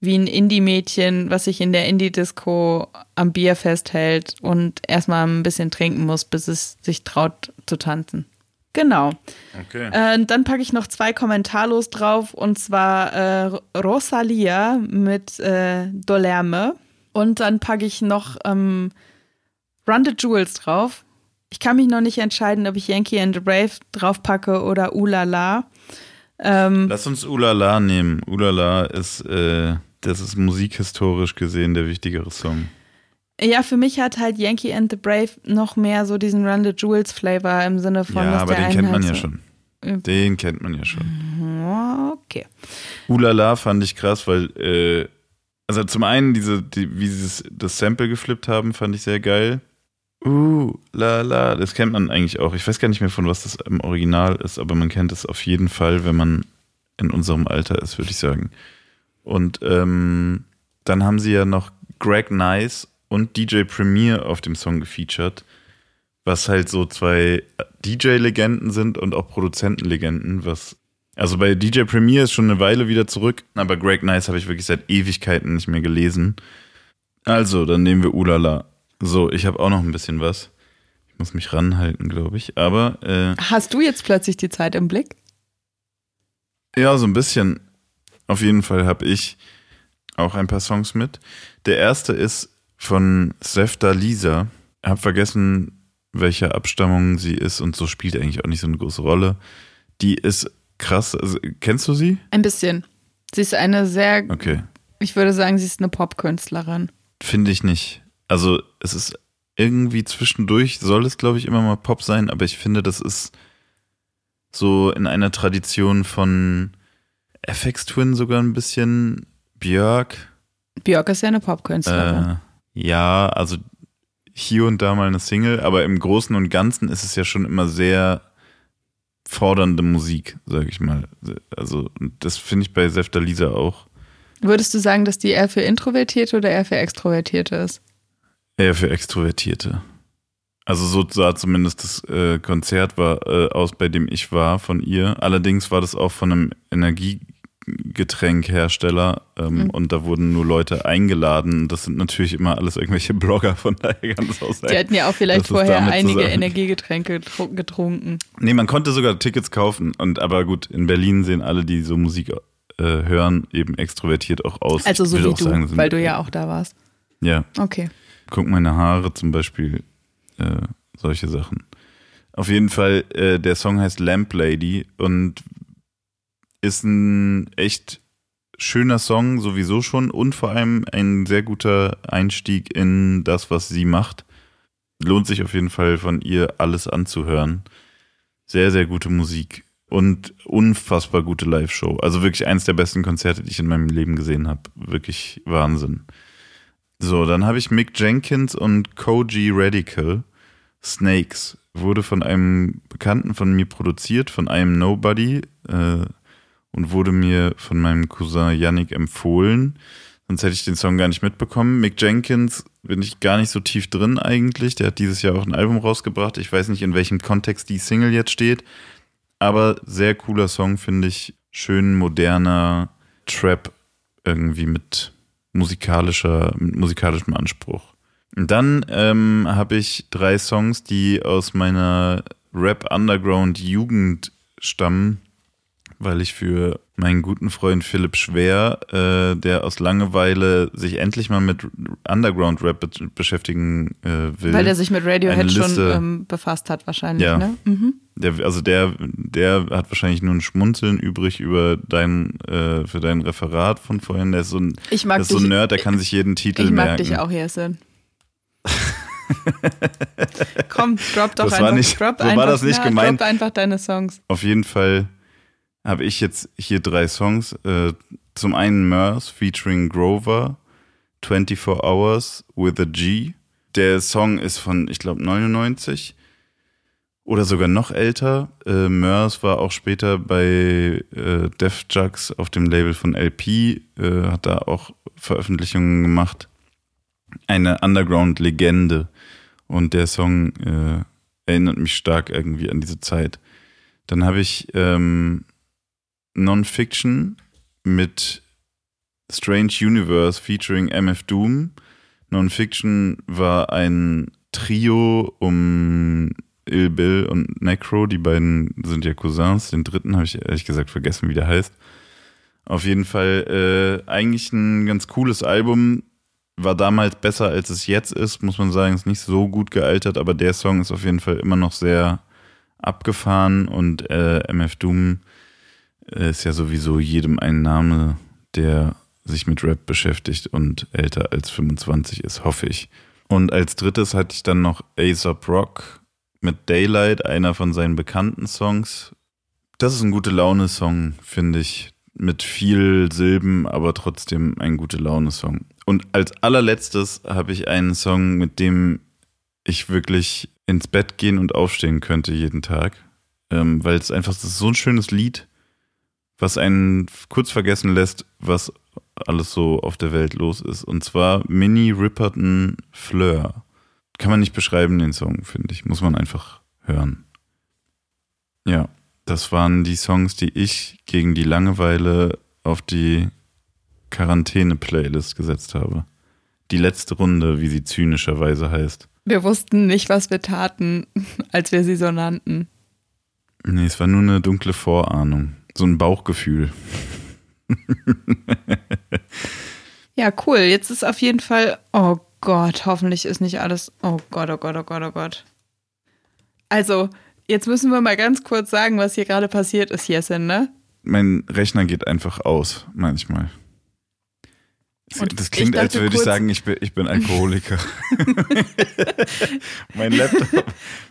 wie ein Indie-Mädchen, was sich in der Indie-Disco am Bier festhält und erstmal ein bisschen trinken muss, bis es sich traut zu tanzen. Genau. Okay. Äh, dann packe ich noch zwei Kommentarlos drauf und zwar äh, Rosalia mit äh, Dolerme und dann packe ich noch ähm, Run the Jewels drauf. Ich kann mich noch nicht entscheiden, ob ich Yankee and the Brave drauf packe oder Ulala. Ähm, Lass uns Ulala nehmen. Ulala ist äh, das ist musikhistorisch gesehen der wichtigere Song. Ja, für mich hat halt Yankee and the Brave noch mehr so diesen Run the Jewels Flavor im Sinne von. Ja, aber den kennt man ja schon. Den kennt man ja schon. Okay. Ulala fand ich krass, weil, äh, also zum einen, diese, die, wie sie das Sample geflippt haben, fand ich sehr geil. Uh, la la, das kennt man eigentlich auch. Ich weiß gar nicht mehr, von was das im Original ist, aber man kennt es auf jeden Fall, wenn man in unserem Alter ist, würde ich sagen. Und ähm, dann haben sie ja noch Greg Nice und DJ Premier auf dem Song gefeatured, was halt so zwei DJ-Legenden sind und auch Produzentenlegenden, was also bei DJ Premier ist schon eine Weile wieder zurück, aber Greg Nice habe ich wirklich seit Ewigkeiten nicht mehr gelesen. Also, dann nehmen wir Ulala. So, ich habe auch noch ein bisschen was. Ich muss mich ranhalten, glaube ich. Aber. Äh, Hast du jetzt plötzlich die Zeit im Blick? Ja, so ein bisschen. Auf jeden Fall habe ich auch ein paar Songs mit. Der erste ist von Sefta Lisa. Ich habe vergessen, welcher Abstammung sie ist und so spielt eigentlich auch nicht so eine große Rolle. Die ist krass. Also, kennst du sie? Ein bisschen. Sie ist eine sehr. Okay. Ich würde sagen, sie ist eine Popkünstlerin. Finde ich nicht. Also, es ist irgendwie zwischendurch, soll es, glaube ich, immer mal Pop sein, aber ich finde, das ist so in einer Tradition von FX Twin sogar ein bisschen. Björk. Björk ist ja eine Popkünstlerin. Äh, ja, also hier und da mal eine Single, aber im Großen und Ganzen ist es ja schon immer sehr fordernde Musik, sag ich mal. Also, das finde ich bei Sefta Lisa auch. Würdest du sagen, dass die eher für Introvertierte oder eher für Extrovertierte ist? Eher für Extrovertierte. Also so sah zumindest das äh, Konzert war, äh, aus, bei dem ich war von ihr. Allerdings war das auch von einem Energiegetränkhersteller ähm, mhm. und da wurden nur Leute eingeladen. Das sind natürlich immer alles irgendwelche <laughs> Blogger, von daher ganz aus. Die hatten ja auch vielleicht vorher einige Energiegetränke getrunken. Nee, man konnte sogar Tickets kaufen. Und aber gut, in Berlin sehen alle, die so Musik äh, hören, eben extrovertiert auch aus. Also so wie du, sagen, weil du ja auch da warst. Ja. Okay. Guck meine Haare zum Beispiel äh, solche Sachen. Auf jeden Fall, äh, der Song heißt Lamp Lady und ist ein echt schöner Song sowieso schon und vor allem ein sehr guter Einstieg in das, was sie macht. Lohnt sich auf jeden Fall von ihr alles anzuhören. Sehr, sehr gute Musik. und unfassbar gute Live-Show. Also wirklich eins der besten Konzerte, die ich in meinem Leben gesehen habe. Wirklich Wahnsinn. So, dann habe ich Mick Jenkins und Koji Radical. Snakes wurde von einem Bekannten von mir produziert, von einem Nobody äh, und wurde mir von meinem Cousin Yannick empfohlen. Sonst hätte ich den Song gar nicht mitbekommen. Mick Jenkins bin ich gar nicht so tief drin eigentlich. Der hat dieses Jahr auch ein Album rausgebracht. Ich weiß nicht, in welchem Kontext die Single jetzt steht. Aber sehr cooler Song, finde ich. Schön moderner Trap irgendwie mit musikalischer, mit musikalischem Anspruch. Und dann ähm, habe ich drei Songs, die aus meiner Rap Underground Jugend stammen weil ich für meinen guten Freund Philipp Schwer, äh, der aus Langeweile sich endlich mal mit Underground-Rap be beschäftigen äh, will. Weil er sich mit Radiohead schon ähm, befasst hat, wahrscheinlich, ja. ne? Mhm. Der, also der, der hat wahrscheinlich nur ein Schmunzeln übrig über dein, äh, für dein Referat von vorhin. Der ist so ein, ich mag ist so ein Nerd, der kann sich jeden Titel merken. Ich mag merken. dich auch, Jesse. Komm, drop doch das einfach. War nicht, drop so einfach, war das nicht na, gemeint. Drop einfach deine Songs. Auf jeden Fall habe ich jetzt hier drei Songs. Äh, zum einen Murs featuring Grover, 24 Hours with a G. Der Song ist von, ich glaube, 99 oder sogar noch älter. Äh, Murs war auch später bei äh, Def Jux auf dem Label von LP, äh, hat da auch Veröffentlichungen gemacht. Eine Underground-Legende. Und der Song äh, erinnert mich stark irgendwie an diese Zeit. Dann habe ich ähm, Non-Fiction mit Strange Universe featuring MF Doom. Non-Fiction war ein Trio um Ill Bill und Necro. Die beiden sind ja Cousins. Den dritten habe ich ehrlich gesagt vergessen, wie der heißt. Auf jeden Fall äh, eigentlich ein ganz cooles Album. War damals besser, als es jetzt ist, muss man sagen. Ist nicht so gut gealtert, aber der Song ist auf jeden Fall immer noch sehr abgefahren und äh, MF Doom ist ja sowieso jedem ein Name, der sich mit Rap beschäftigt und älter als 25 ist, hoffe ich. Und als drittes hatte ich dann noch Aesop Rock mit Daylight, einer von seinen bekannten Songs. Das ist ein gute Laune-Song, finde ich. Mit viel Silben, aber trotzdem ein gute Laune-Song. Und als allerletztes habe ich einen Song, mit dem ich wirklich ins Bett gehen und aufstehen könnte jeden Tag. Ähm, weil es einfach, ist so ein schönes Lied was einen kurz vergessen lässt, was alles so auf der Welt los ist. Und zwar Minnie Ripperton Fleur. Kann man nicht beschreiben, den Song, finde ich. Muss man einfach hören. Ja, das waren die Songs, die ich gegen die Langeweile auf die Quarantäne-Playlist gesetzt habe. Die letzte Runde, wie sie zynischerweise heißt. Wir wussten nicht, was wir taten, <laughs> als wir sie so nannten. Nee, es war nur eine dunkle Vorahnung. So ein Bauchgefühl. ja, cool. Jetzt ist auf jeden Fall. Oh Gott, hoffentlich ist nicht alles. Oh Gott, oh Gott, oh Gott, oh Gott. Also, jetzt müssen wir mal ganz kurz sagen, was hier gerade passiert ist, Jessen, ne? Mein Rechner geht einfach aus, manchmal. Und das klingt, als würde ich sagen, ich bin, ich bin Alkoholiker. <laughs> mein Laptop.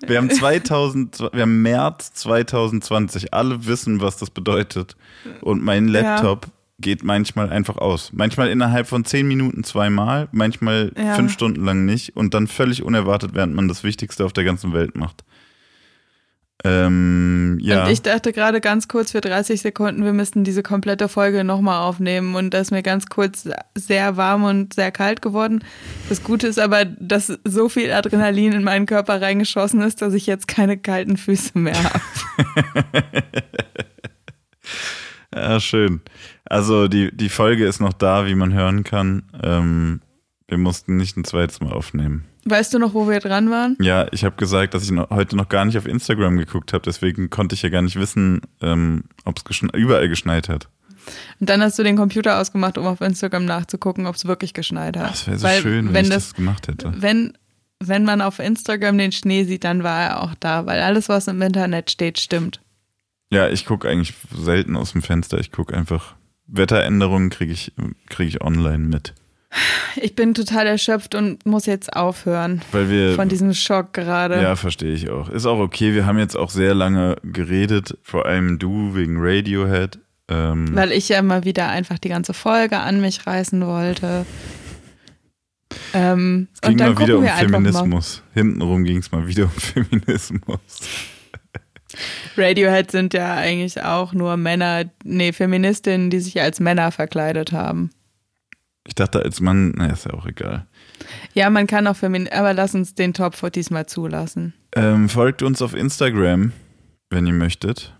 Wir haben 2000, wir haben März 2020. Alle wissen, was das bedeutet. Und mein Laptop ja. geht manchmal einfach aus. Manchmal innerhalb von zehn Minuten zweimal, manchmal ja. fünf Stunden lang nicht. Und dann völlig unerwartet, während man das Wichtigste auf der ganzen Welt macht. Ähm, ja. Und ich dachte gerade ganz kurz für 30 Sekunden, wir müssten diese komplette Folge nochmal aufnehmen. Und da ist mir ganz kurz sehr warm und sehr kalt geworden. Das Gute ist aber, dass so viel Adrenalin in meinen Körper reingeschossen ist, dass ich jetzt keine kalten Füße mehr habe. <laughs> ja, schön. Also die, die Folge ist noch da, wie man hören kann. Ähm, wir mussten nicht ein zweites Mal aufnehmen. Weißt du noch, wo wir dran waren? Ja, ich habe gesagt, dass ich noch, heute noch gar nicht auf Instagram geguckt habe. Deswegen konnte ich ja gar nicht wissen, ähm, ob es geschne überall geschneit hat. Und dann hast du den Computer ausgemacht, um auf Instagram nachzugucken, ob es wirklich geschneit hat. Das wäre so weil, schön, wenn, wenn ich das, das, gemacht hätte. Wenn, wenn man auf Instagram den Schnee sieht, dann war er auch da, weil alles, was im Internet steht, stimmt. Ja, ich gucke eigentlich selten aus dem Fenster. Ich gucke einfach, Wetteränderungen kriege ich, krieg ich online mit. Ich bin total erschöpft und muss jetzt aufhören. Weil wir. Von diesem Schock gerade. Ja, verstehe ich auch. Ist auch okay. Wir haben jetzt auch sehr lange geredet, vor allem du wegen Radiohead. Ähm, Weil ich ja mal wieder einfach die ganze Folge an mich reißen wollte. Ähm, es ging und dann mal wieder um. Feminismus. Hintenrum ging es mal wieder um <laughs> Feminismus. Radiohead sind ja eigentlich auch nur Männer, nee, Feministinnen, die sich als Männer verkleidet haben. Ich dachte als Mann, na, ist ja auch egal. Ja, man kann auch Femin, aber lass uns den Topf diesmal zulassen. Ähm, folgt uns auf Instagram, wenn ihr möchtet.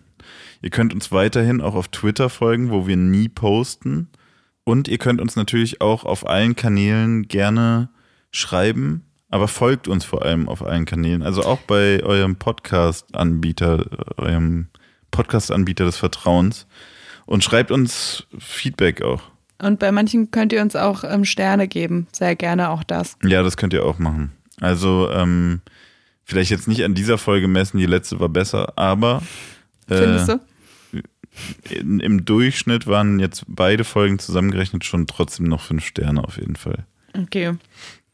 Ihr könnt uns weiterhin auch auf Twitter folgen, wo wir nie posten. Und ihr könnt uns natürlich auch auf allen Kanälen gerne schreiben, aber folgt uns vor allem auf allen Kanälen. Also auch bei eurem Podcast-Anbieter, eurem Podcast-Anbieter des Vertrauens. Und schreibt uns Feedback auch. Und bei manchen könnt ihr uns auch ähm, Sterne geben. Sehr gerne auch das. Ja, das könnt ihr auch machen. Also ähm, vielleicht jetzt nicht an dieser Folge messen, die letzte war besser, aber äh, Findest du? im Durchschnitt waren jetzt beide Folgen zusammengerechnet schon trotzdem noch fünf Sterne auf jeden Fall. Okay.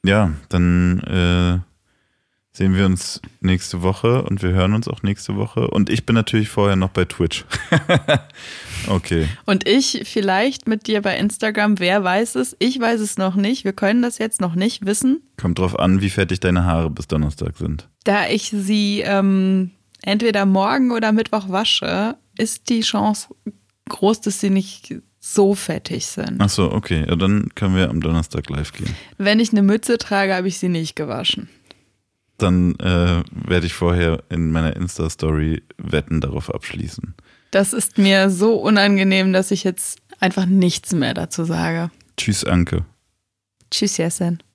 Ja, dann äh, sehen wir uns nächste Woche und wir hören uns auch nächste Woche. Und ich bin natürlich vorher noch bei Twitch. <laughs> okay. Und ich vielleicht mit dir bei Instagram, wer weiß es? Ich weiß es noch nicht. Wir können das jetzt noch nicht wissen, Kommt drauf an, wie fertig deine Haare bis Donnerstag sind. da ich sie ähm, entweder morgen oder Mittwoch wasche, ist die Chance groß, dass sie nicht so fettig sind. Ach so, okay. Ja, dann können wir am Donnerstag live gehen. Wenn ich eine Mütze trage, habe ich sie nicht gewaschen. Dann äh, werde ich vorher in meiner Insta-Story Wetten darauf abschließen. Das ist mir so unangenehm, dass ich jetzt einfach nichts mehr dazu sage. Tschüss, Anke. Tschüss, Jessen.